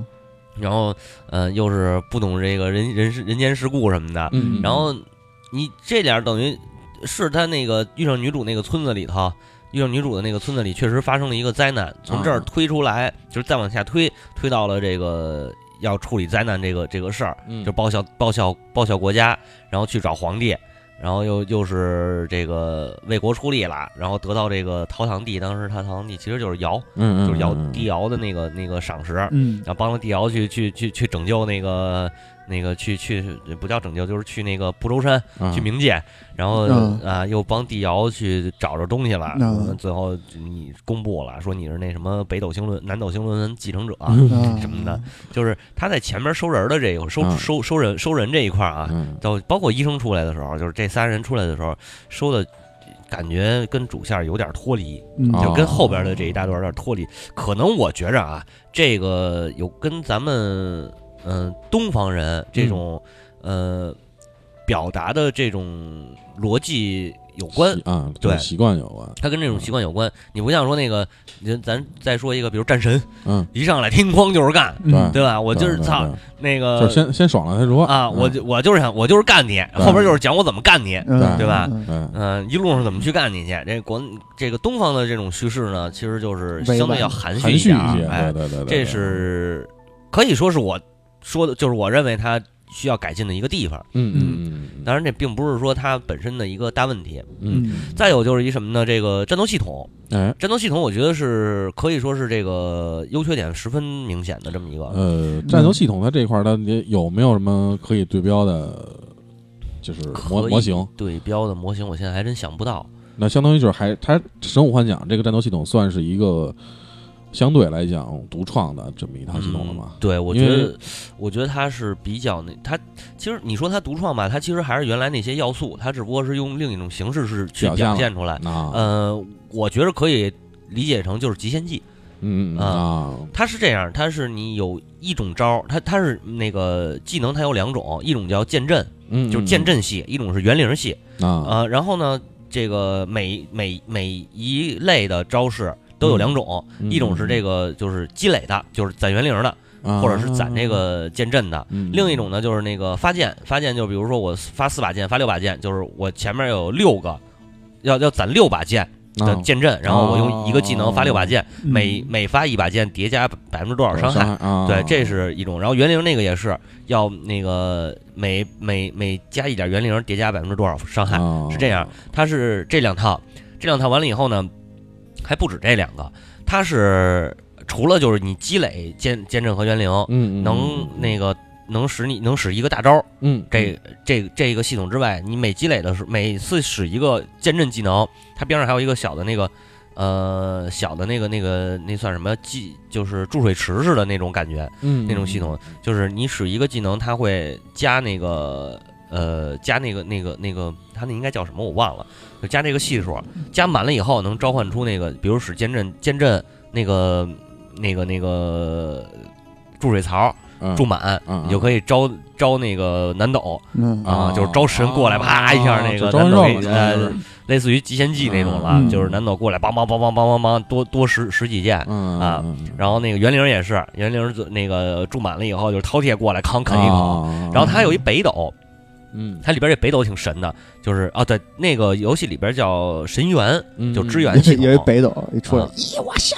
S3: 然后，呃，又是不懂这个人人世人间世故什么的。
S1: 嗯。
S3: 然后，你这点等于是他那个遇上女主那个村子里头，遇上女主的那个村子里，确实发生了一个灾难。从这儿推出来，就是再往下推，推到了这个要处理灾难这个这个事儿，就报效报效报效国家，然后去找皇帝。然后又又是这个为国出力了，然后得到这个陶堂帝，当时他陶堂帝其实就是尧，
S1: 嗯
S3: 就是尧帝尧的那个那个赏识，
S2: 嗯，
S3: 然后帮了帝尧去去去去拯救那个。那个去去不叫拯救，就是去那个不周山去冥界，然后啊又帮帝尧去找着东西了，最后你公布了说你是那什么北斗星轮南斗星轮继承者 什么的，就是他在前面收人的这个收收收人收人这一块啊，到包括医生出来的时候，就是这仨人出来的时候收的感觉跟主线有点脱离，就跟后边的这一大段有点脱离，可能我觉着啊，这个有跟咱们。嗯，东方人这种呃表达的这种逻辑有关
S1: 啊，
S3: 对
S1: 习惯有关，
S3: 他跟这种习惯有关。你不像说那个，你咱再说一个，比如战神，
S1: 嗯，
S3: 一上来听哐就是干，
S1: 对
S3: 对吧？我就是操那个，
S1: 就先先爽了再说
S3: 啊！我就我就是想我就是干你，后边就是讲我怎么干你，对吧？
S1: 嗯，
S3: 一路上怎么去干你去？这国这个东方的这种叙事呢，其实就是相对要
S1: 含
S3: 蓄一
S1: 些，
S3: 哎，
S1: 对对对，
S3: 这是可以说是我。说的就是我认为它需要改进的一个地方。
S1: 嗯嗯嗯，
S3: 当然这并不是说它本身的一个大问题。
S1: 嗯，
S3: 再有就是一什么呢？这个战斗系统，
S1: 哎，
S3: 战斗系统我觉得是可以说是这个优缺点十分明显的这么一个。
S1: 呃，战斗系统它这一块儿它有没有什么可以对标的，就是模模型
S3: 对标的模型？我现在还真想不到。
S1: 那相当于就是还它《神武幻想》这个战斗系统算是一个。相对来讲，独创的这么一套系统了嘛？
S3: 对，我觉得，我觉得它是比较那，它其实你说它独创吧，它其实还是原来那些要素，它只不过是用另一种形式是去表现出来。呃，我觉得可以理解成就是极限技。
S1: 嗯啊，
S3: 它是这样，它是你有一种招，它它是那个技能，它有两种，一种叫剑阵，
S1: 嗯，
S3: 就是剑阵系，一种是园林系
S1: 啊。
S3: 呃，然后呢？这个每每每一类的招式都有两种，一种是这个就是积累的，就是攒元灵的，或者是攒这个剑阵的；另一种呢就是那个发剑，发剑就比如说我发四把剑，发六把剑，就是我前面有六个，要要攒六把剑。的剑阵，然后我用一个技能发六把剑，每每发一把剑叠加百分之多少伤害？对，这是一种。然后元灵那个也是要那个每每每加一点元灵叠加百分之多少伤害？是这样。它是这两套，这两套完了以后呢，还不止这两个，它是除了就是你积累剑剑阵和元灵，能那个。能使你能使一个大招，
S1: 嗯，
S3: 这这这个系统之外，你每积累的是每次使一个剑阵技能，它边上还有一个小的那个，呃，小的那个那个那算什么技，就是注水池似的那种感觉，
S1: 嗯，
S3: 那种系统，就是你使一个技能，它会加那个呃加那个那个那个，它那应该叫什么我忘了，就加这个系数，加满了以后能召唤出那个，比如使剑阵剑阵那个那个那个注水槽。注满，你就可以招招那个南斗啊，就是招神过来，啪一下那个南斗，呃，类似于极限技那种了，就是南斗过来，梆梆梆梆梆梆梆，多多十十几件啊。然后那个元灵也是，元灵那个注满了以后，就是饕餮过来扛啃一口。然后他有一北斗，
S1: 嗯，
S3: 它里边这北斗挺神的，就是啊，对，那个游戏里边叫神元，就支援系统。
S2: 有一北斗一出来，咦哇下。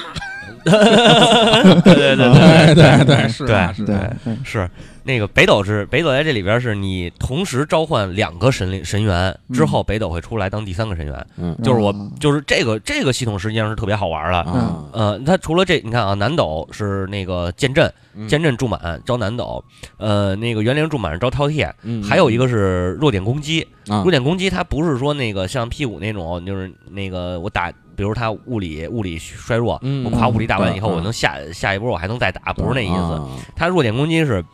S3: 对对对对
S1: 对对是
S3: 是对是那个北斗是北斗在这里边是你同时召唤两个神灵神元之后，北斗会出来当第三个神元。
S1: 嗯，
S3: 就是我就是这个这个系统实际上是特别好玩的。嗯，呃，它除了这，你看啊，南斗是那个剑阵，剑阵注满招南斗，呃，那个元灵注满招饕餮，还有一个是弱点攻击。弱点攻击它不是说那个像 P 五那种，就是那个我打。比如他物理物理衰弱，我夸物理打完以后，我能下下一波，我还能再打，不是那意思。他弱点攻击是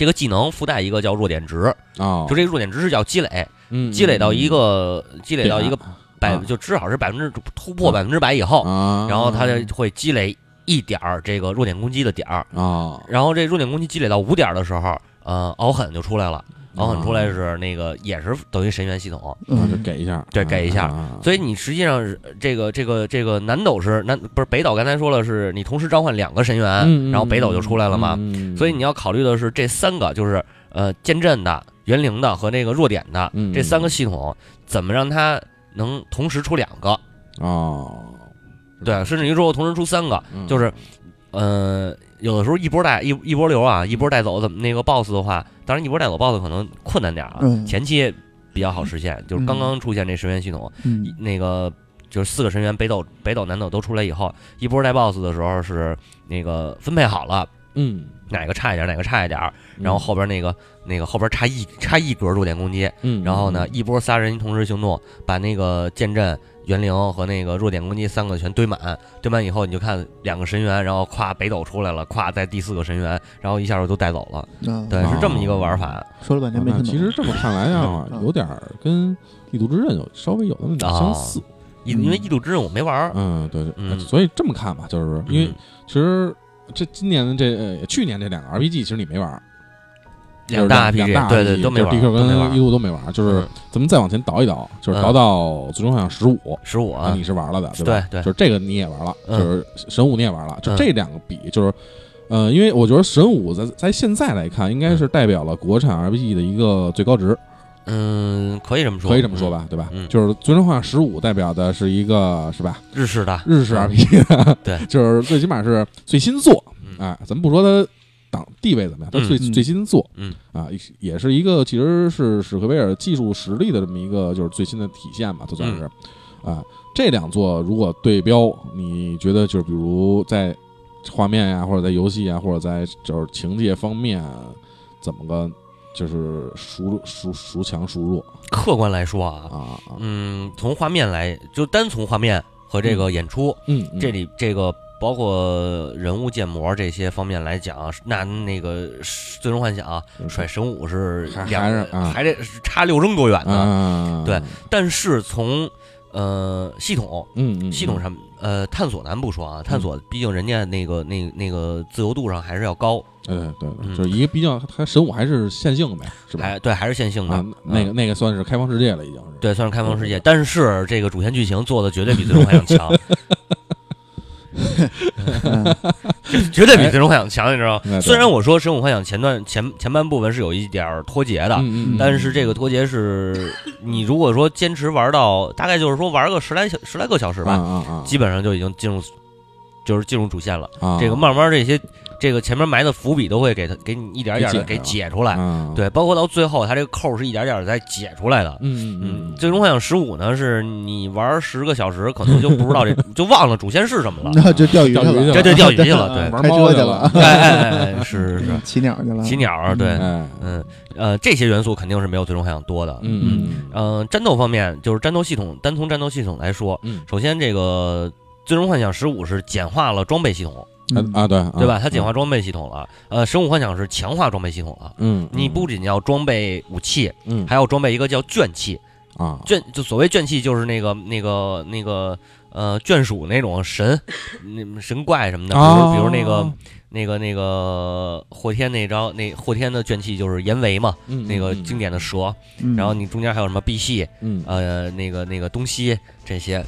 S3: 这个技能附带一个叫弱点值
S1: 啊，
S3: 就这个弱点值是叫积累，积累到一个积累到一个百，就至少是百分之突破百分之百以后，然后它就会积累一点儿这个弱点攻击的点儿
S1: 啊，
S3: 然后这弱点攻击积累到五点的时候，呃，敖狠就出来了。然后出来是那个也是等于神元系统，
S1: 就给一下，
S3: 对，给一下。所以你实际上是这个这个这个南斗是南不是北斗？刚才说了是你同时召唤两个神元，然后北斗就出来了嘛。所以你要考虑的是这三个，就是呃剑阵的、元灵的和那个弱点的这三个系统，怎么让它能同时出两个？
S1: 哦，
S3: 对，甚至于说我同时出三个，就是呃。有的时候一波带一一波流啊，一波带走怎么那个 boss 的话，当然一波带走 boss 可能困难点啊，前期比较好实现。就是刚刚出现这神元系统，那个就是四个神元北斗、北斗、南斗都出来以后，一波带 boss 的时候是那个分配好了，
S1: 嗯，
S3: 哪个差一点哪个差一点，然后后边那个那个后边差一差一格弱点攻击，
S1: 嗯，
S3: 然后呢一波仨人同时行动，把那个剑阵。元灵和那个弱点攻击三个全堆满，堆满以后你就看两个神元，然后咵北斗出来了，咵在第四个神元，然后一下就都带走了。对，是这么一个玩法。
S2: 说了半天没听
S1: 懂。其实这么看来啊，有点跟异度之刃有稍微有那么点相似。
S3: 因因为异度之刃我没玩。
S1: 嗯，对对。所以这么看吧，就是因为其实这今年的这去年这两个 RPG，其实你没玩。
S3: 两大
S1: RPG，
S3: 对对都没玩
S1: ，DQ 跟一路都
S3: 没
S1: 玩，就是咱们再往前倒一倒，就是倒到《最终幻想十五》，
S3: 十五
S1: 啊，你是玩了的，
S3: 对
S1: 吧？
S3: 对，
S1: 就是这个你也玩了，就是神武你也玩了，就这两个比，就是，呃，因为我觉得神武在在现在来看，应该是代表了国产 RPG 的一个最高值，
S3: 嗯，可以这么说，
S1: 可以这么说吧，对吧？就是《最终幻想十五》代表的是一个，是吧？
S3: 日式的。
S1: 日式 RPG，
S3: 对，
S1: 就是最起码是最新作，哎，咱们不说它。档地位怎么样？他最最新作，
S3: 嗯
S1: 啊，也是一个其实是史克威尔技术实力的这么一个就是最新的体现吧，就算是啊。这两座如果对标，你觉得就是比如在画面呀，或者在游戏啊，或者在就是情节方面，怎么个就是孰孰孰强孰弱？
S3: 客观来说啊
S1: 啊，
S3: 嗯，从画面来就单从画面和这个演出，
S1: 嗯，
S3: 这里这个。包括人物建模这些方面来讲，那那个最终幻想甩神武是两
S1: 还
S3: 还得差六扔多远呢？对，但是从呃系统，
S1: 嗯嗯，
S3: 系统上呃探索咱不说啊，探索毕竟人家那个那那个自由度上还是要高。
S1: 对对对，就是一个毕竟它神武还是线性呗，是吧？
S3: 还对，还是线性的。
S1: 那个那个算是开放世界了，已经是。
S3: 对，算是开放世界，但是这个主线剧情做的绝对比最终幻想强。绝对比《最终幻想》强，你知道吗？虽然我说《神武幻想》前段前前半部分是有一点脱节的，但是这个脱节是你如果说坚持玩到大概就是说玩个十来小十来个小时吧，基本上就已经进入就是进入主线了。这个慢慢这些。这个前面埋的伏笔都会给他给你一点点的给解出来，对，包括到最后，他这个扣是一点点在解出来的。
S1: 嗯
S3: 嗯最终幻想十五呢，是你玩十个小时，可能就不知道这 就忘了主线是什么了，
S2: 那就钓鱼去了，
S3: 对对，钓鱼去了，对，
S2: 开车去
S3: 了，哎哎哎，是是是，
S2: 骑鸟去了，
S3: 骑鸟，对，嗯呃，这些元素肯定是没有最终幻想多的。
S1: 嗯
S3: 嗯。嗯，战斗方面，就是战斗系统，单从战斗系统来说，首先这个最终幻想十五是简化了装备系统。
S1: 啊对
S3: 对吧？它简化装备系统了。呃，神武幻想是强化装备系统了。
S1: 嗯，
S3: 你不仅要装备武器，
S1: 嗯，
S3: 还要装备一个叫卷气
S1: 啊。
S3: 卷就所谓卷气，就是那个那个那个呃眷属那种神，那神怪什么的。比如比如那个那个那个霍天那招，那霍天的卷气就是炎维嘛，那个经典的蛇。然后你中间还有什么碧系，
S1: 嗯，
S3: 呃，那个那个东西这些。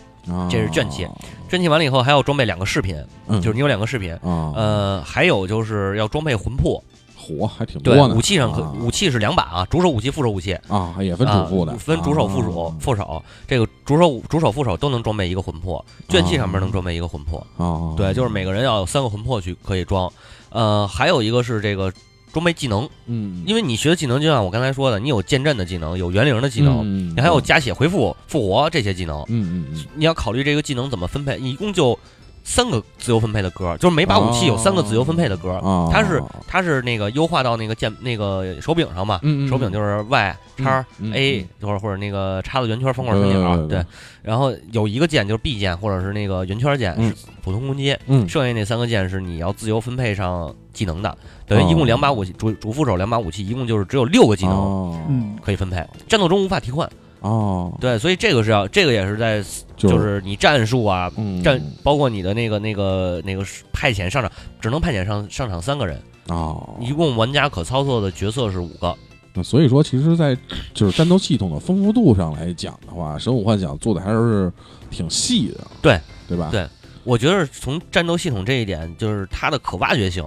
S3: 这是卷气，卷气完了以后还要装备两个饰品，就是你有两个饰品，呃，还有就是要装备魂魄，
S1: 火还挺多
S3: 呢。武器上可武器是两把啊，主手武器、副手武器
S1: 啊，也分主副的，
S3: 分主手、副手、副手。这个主手、主手、副手都能装备一个魂魄，卷气上面能装备一个魂魄。
S1: 哦，
S3: 对，就是每个人要有三个魂魄去可以装。呃，还有一个是这个。装备技能，
S1: 嗯，
S3: 因为你学的技能就像我刚才说的，你有剑阵的技能，有元灵的技
S1: 能，
S3: 你还有加血、回复、复活这些技能，
S1: 嗯嗯嗯，
S3: 你要考虑这个技能怎么分配，一共就三个自由分配的格，就是每把武器有三个自由分配的格，它是它是那个优化到那个键那个手柄上嘛，手柄就是 Y 叉 A 或者或者那个叉子圆圈方块三角，对，然后有一个键就是 B 键或者是那个圆圈键是普通攻击，剩下那三个键是你要自由分配上技能的。等于一共两把武器，主主副手两把武器，一共就是只有六个技能，
S1: 嗯，
S3: 可以分配。战斗中无法替换
S1: 哦，
S3: 对，所以这个是要，这个也是在，就是你战术啊，战包括你的那个那个那个派遣上场，只能派遣上上场三个人
S1: 哦，
S3: 一共玩家可操作的角色是五个。
S1: 那所以说，其实，在就是战斗系统的丰富度上来讲的话，《神武幻想》做的还是挺细的，
S3: 对
S1: 对吧？
S3: 对，我觉得从战斗系统这一点，就是它的可挖掘性。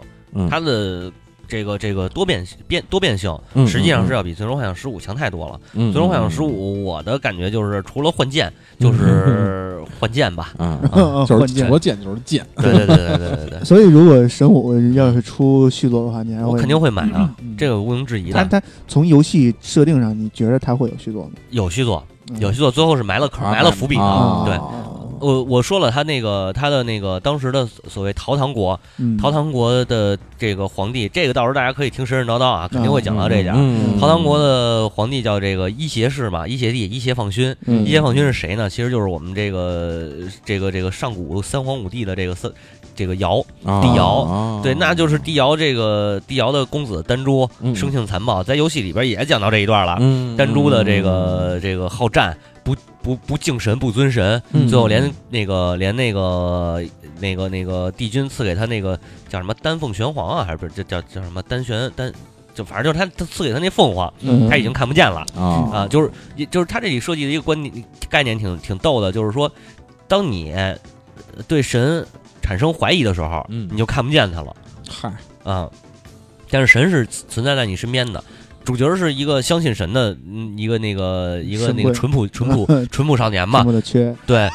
S3: 它的这个这个多变变多变性，实际上是要比《最终幻想十五》强太多了。《最终幻想十五》，我的感觉就是除了换剑，就是换剑吧，
S1: 啊，就是除了剑就是剑。
S3: 对对对对对对对。
S2: 所以，如果神武要是出续作的话，你还
S3: 我肯定会买啊，这个毋庸置疑的。
S2: 但它从游戏设定上，你觉得它会有续作吗？
S3: 有续作，有续作，最后是埋了坑，埋了伏笔
S1: 的，
S3: 对。我我说了，他那个他的那个当时的所谓陶唐国，陶唐国的这个皇帝，这个到时候大家可以听神神叨叨啊，肯定会讲到这点。陶唐国的皇帝叫这个伊邪氏嘛，伊邪帝，伊邪放勋。伊邪放勋是谁呢？其实就是我们这个这个这个上古三皇五帝的这个三这个尧帝尧，对，那就是帝尧这个帝尧的公子丹朱，生性残暴，在游戏里边也讲到这一段了。丹朱的这个这个好战。不不不敬神不尊神，最后连那个连那个那个那个帝君赐给他那个叫什么丹凤玄黄啊，还是不是叫叫什么丹玄丹，就反正就是他他赐给他那凤凰，他已经看不见了啊啊，就是就是他这里设计的一个观念概念挺挺逗的，就是说，当你对神产生怀疑的时候，你就看不见他了，
S1: 嗨。
S3: 啊，但是神是存在在你身边的。主角是一个相信神的，一个那个一个那个淳朴 淳朴淳朴少年嘛，对，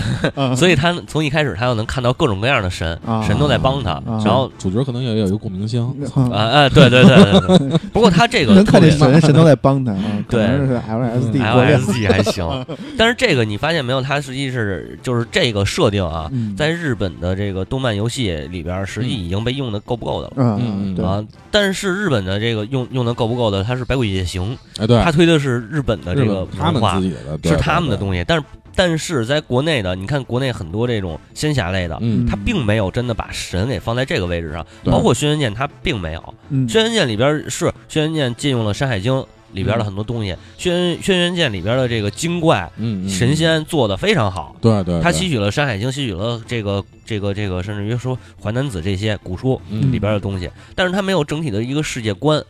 S3: 所以他从一开始他就能看到各种各样的神，神都在帮他，然后
S1: 主角可能也有一个共鸣星，
S3: 啊。啊，对对对对，不过他这个
S2: 能看见神，神都在帮他，
S3: 对，
S2: 是 LSD
S3: LSD 还行，但是这个你发现没有，他实际是就是这个设定啊，在日本的这个动漫游戏里边，实际已经被用的够不够的了，
S2: 嗯。
S3: 啊，但是日本的这个用用的够不够的？它是《百鬼夜行》，
S1: 哎，对，
S3: 他推的是日本的这个
S1: 文化，
S3: 是他们的东西。但是，但是在国内的，你看国内很多这种仙侠类的，
S1: 嗯，
S3: 它并没有真的把神给放在这个位置上。包括《轩辕剑》，它并没有，《轩辕剑》里边是《轩辕剑》借用了《山海经》里边的很多东西，《轩轩辕剑》里边的这个精怪、
S1: 嗯，
S3: 神仙做的非常好。
S1: 对对，
S3: 他吸取了《山海经》，吸取了这个这个这个，甚至于说《淮南子》这些古书里边的东西，但是他没有整体的一个世界观。《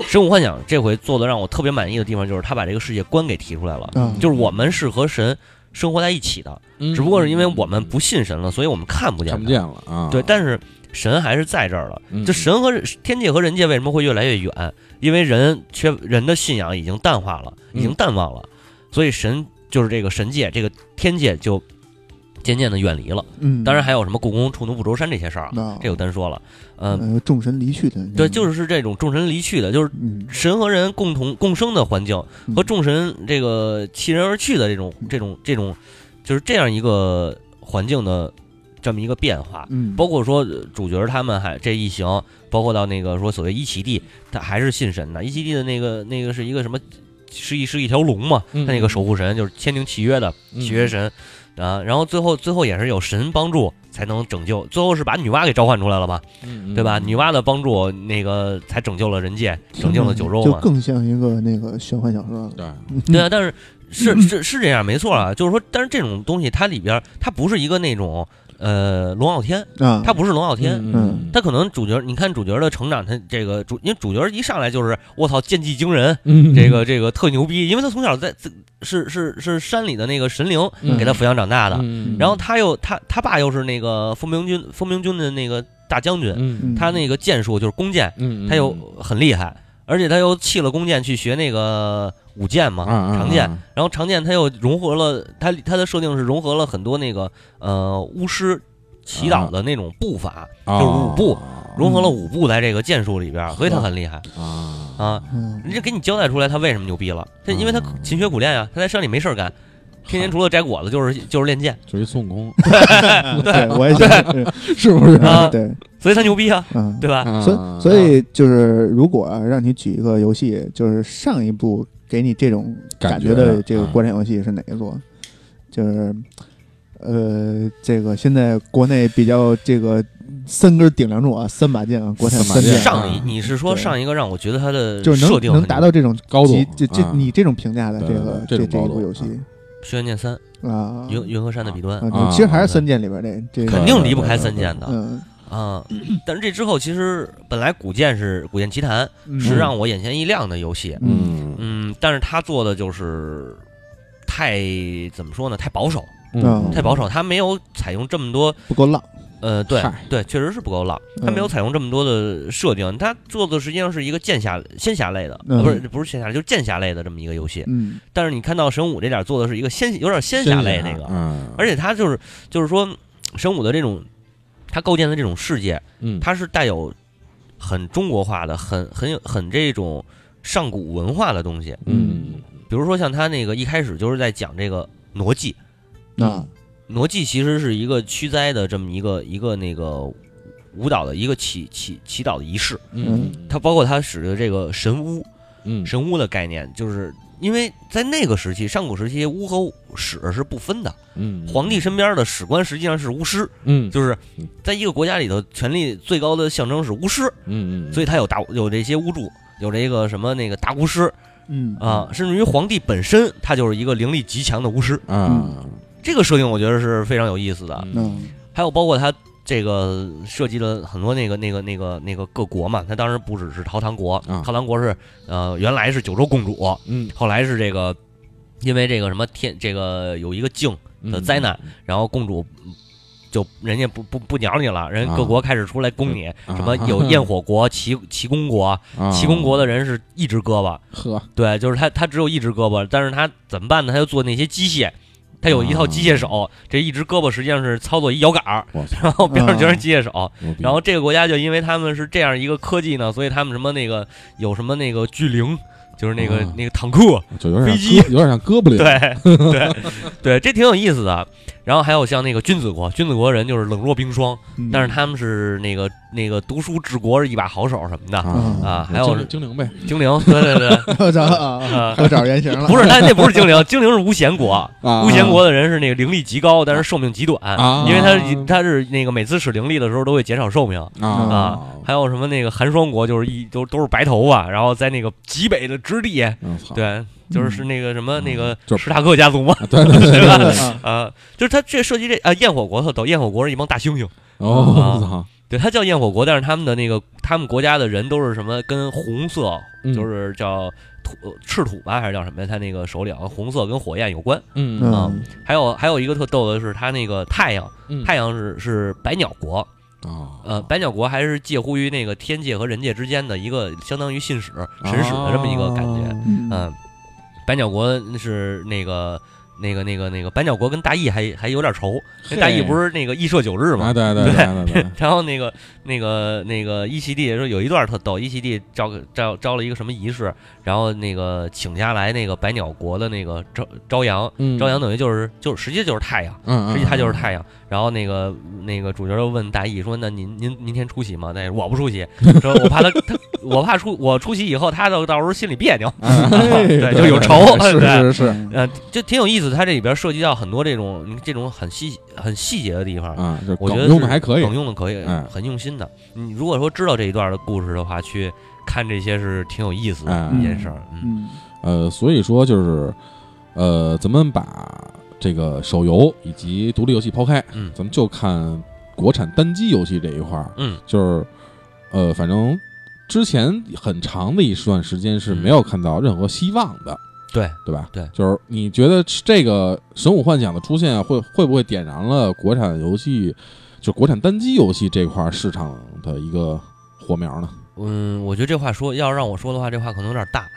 S3: 神武幻想》这回做的让我特别满意的地方，就是他把这个世界观给提出来了，就是我们是和神生活在一起的，只不过是因为我们不信神了，所以我们看不见，
S1: 看不见了啊。
S3: 对，但是神还是在这儿了。就神和天界和人界为什么会越来越远？因为人缺人的信仰已经淡化了，已经淡忘了，所以神就是这个神界，这个天界就。渐渐的远离了，嗯，当然还有什么故宫触怒不周山这些事儿啊，这就单说了，
S2: 嗯，众神离去的，
S3: 对，就是是这种众神离去的，就是神和人共同共生的环境和众神这个弃人而去的这种这种这种，就是这样一个环境的这么一个变化，
S2: 嗯，
S3: 包括说主角他们还这一行，包括到那个说所谓一奇地，他还是信神的，一奇地的那个那个是一个什么，是一是一条龙嘛，他那个守护神就是签订契约的契约神。啊，然后最后最后也是有神帮助才能拯救，最后是把女娲给召唤出来了嘛，对吧？女娲的帮助，那个才拯救了人界，拯救了九州
S2: 嘛，就更像一个那个玄幻小说了。
S1: 对，
S3: 对啊，但是是是 是这样，没错啊，就是说，但是这种东西它里边它不是一个那种。呃，龙傲天
S2: 啊，
S3: 他不是龙傲天，
S2: 嗯，
S3: 他可能主角，你看主角的成长，他这个主，因为主角一上来就是我操，剑技惊人，这个这个特牛逼，因为他从小在是是是山里的那个神灵给他抚养长大的，然后他又他他爸又是那个风明军风明军的那个大将军，他那个剑术就是弓箭，他又很厉害，而且他又弃了弓箭去学那个。舞剑嘛，长剑，然后长剑它又融合了它它的设定是融合了很多那个呃巫师祈祷的那种步法，就是舞步，融合了舞步在这个剑术里边，所以他很厉害啊啊！人家给你交代出来他为什么牛逼了，他因为他勤学苦练啊，他在山里没事干，天天除了摘果子就是就是练剑，
S1: 就是孙悟空，
S2: 对，我也觉得
S1: 是不是
S2: 啊？对，
S3: 所以他牛逼啊，对吧？
S2: 所以所以就是如果让你举一个游戏，就是上一部。给你这种感觉的这个国产游戏是哪一座？就是，呃，这个现在国内比较这个三根顶梁柱啊，三把剑啊，国产三剑。
S3: 上一你是说上一个让我觉得它的
S2: 就是能能达到这种
S1: 高度，
S2: 这这你这种评价的这个
S1: 这
S2: 这一部游戏，《
S3: 轩辕剑三》
S2: 啊，
S3: 云云和山的彼端，
S2: 其实还是三剑里边这这
S3: 肯定离不开三剑的。
S2: 嗯。
S3: 啊，但是这之后其实本来古剑是《古剑奇谭》，是让我眼前一亮的游戏。
S1: 嗯
S3: 嗯，但是他做的就是太怎么说呢？太保守，
S2: 嗯，
S3: 太保守。他没有采用这么多
S2: 不够浪。
S3: 呃，对对，确实是不够浪。他没有采用这么多的设定，他做的实际上是一个剑侠仙侠类的，不是不是仙侠，就是剑侠类的这么一个游戏。
S2: 嗯，
S3: 但是你看到神武这点做的是一个仙，有点仙侠类那个。
S1: 嗯，
S3: 而且他就是就是说神武的这种。他构建的这种世界，
S1: 嗯，
S3: 它是带有很中国化的、很很有很这种上古文化的东西，
S1: 嗯，
S3: 比如说像他那个一开始就是在讲这个傩祭，
S2: 啊，
S3: 傩祭其实是一个驱灾的这么一个一个那个舞蹈的一个祈祈祈祷的仪式，
S1: 嗯，
S3: 它包括他使的这个神巫，
S1: 嗯，
S3: 神巫的概念就是。因为在那个时期，上古时期，巫和史是不分的。
S1: 嗯，
S3: 皇帝身边的史官实际上是巫师。
S1: 嗯，
S3: 就是在一个国家里头，权力最高的象征是巫师。
S1: 嗯
S3: 嗯，所以他有大有这些巫祝，有这个什么那个大巫师。
S2: 嗯
S3: 啊，甚至于皇帝本身，他就是一个灵力极强的巫师。
S1: 嗯，
S3: 这个设定我觉得是非常有意思的。
S2: 嗯，
S3: 还有包括他。这个设计了很多那个那个那个那个各国嘛，他当时不只是陶唐国，陶唐国是呃原来是九州共主，
S1: 嗯，
S3: 后来是这个因为这个什么天这个有一个境的灾难，然后公主就人家不不不鸟你了，人各国开始出来攻你，什么有焰火国、齐齐公国，齐公国的人是一只胳膊，
S1: 呵，
S3: 对，就是他他只有一只胳膊，但是他怎么办呢？他就做那些机械。他有一套机械手，这一只胳膊实际上是操作一摇杆儿，然后边上全是机械手。然后这个国家就因为他们是这样一个科技呢，所以他们什么那个有什么那个巨灵，就是那个那个坦克、就有点飞机，
S1: 有点像哥布林。
S3: 对对对，这挺有意思的。然后还有像那个君子国，君子国人就是冷若冰霜，但是他们是那个那个读书治国是一把好手什么的
S2: 啊
S3: 啊，还有
S1: 精精灵呗，
S3: 精灵，对对对，
S2: 我操又找原型了，
S3: 不是，他那不是精灵，精灵是无贤国，
S1: 啊
S3: 巫贤国的人是那个灵力极高，但是寿命极短，
S1: 啊。
S3: 因为他是他是那个每次使灵力的时候都会减少寿命。
S1: 啊。
S3: 啊，还有什么那个寒霜国，就是一都都是白头发，然后在那个极北的之地，对，就是是那个什么
S1: 嗯。
S3: 那个
S1: 就是。
S3: 史塔克家族嘛，
S1: 对对对
S3: 对 吧？
S2: 啊
S3: 啊，就是他这涉及这啊焰火国特逗，焰火国是一帮大猩猩，
S1: 哦，操，
S3: 对，他叫焰火国，但是他们的那个他们国家的人都是什么跟红色，
S1: 嗯
S3: 就是叫土赤土吧，还是叫什么呀？他那个首领红色跟火焰有关。
S1: 嗯
S2: 嗯
S3: 还有还有一个特逗的是，他那个太阳，
S1: 嗯
S3: 太阳是是百鸟国，
S1: 啊
S3: 呃，百鸟国还是介乎于那个天界和人界之间的一个相当于信使神使的这么一个感觉。
S2: 嗯
S3: 嗯，百鸟国是那个那个那个那个百鸟国跟大义还还有点仇，那大义不是那个羿射九日嘛？
S1: 啊，对对对
S3: 然后那个那个那个一席地说有一段特逗，一席地招个招招了一个什么仪式，然后那个请下来那个百鸟国的那个朝朝阳，
S1: 嗯
S3: 朝阳等于就是就是实际就是太阳，
S1: 嗯，嗯
S3: 实际他就是太阳。然后那个那个主角就问大义说：“那您您明天出席吗？”大义：“我不出席，说我怕他他我怕出我出席以后他到到时候心里别扭。
S1: 嗯
S3: 对就有仇
S1: 是
S3: 对
S1: 是是
S2: 嗯
S3: 呃，就挺有意思，它这里边涉及到很多这种这种很细很细节的地方。
S1: 啊，就
S3: 我觉得
S1: 梗用的
S3: 是
S1: 还可以
S3: 梗，用的可以，
S1: 哎
S3: 很用心的。你如果说知道这一段的故事的话，去看这些是挺有意思的
S1: 哎
S3: 一件事儿。嗯
S2: 嗯
S1: 呃，所以说就是，呃，咱们把这个手游以及独立游戏抛开，
S3: 嗯
S1: 咱们就看国产单机游戏这一块儿，
S3: 嗯
S1: 就是，呃，反正之前很长的一段时间是没有看到任何希望的，
S3: 对
S1: 对吧？
S3: 对
S1: 就是你觉得这个《神武幻想》的出现会会不会点燃了国产游戏，就国产单机游戏这块市场的一个火苗呢？
S3: 嗯，我觉得这话说要让我说的话，这话可能有点大。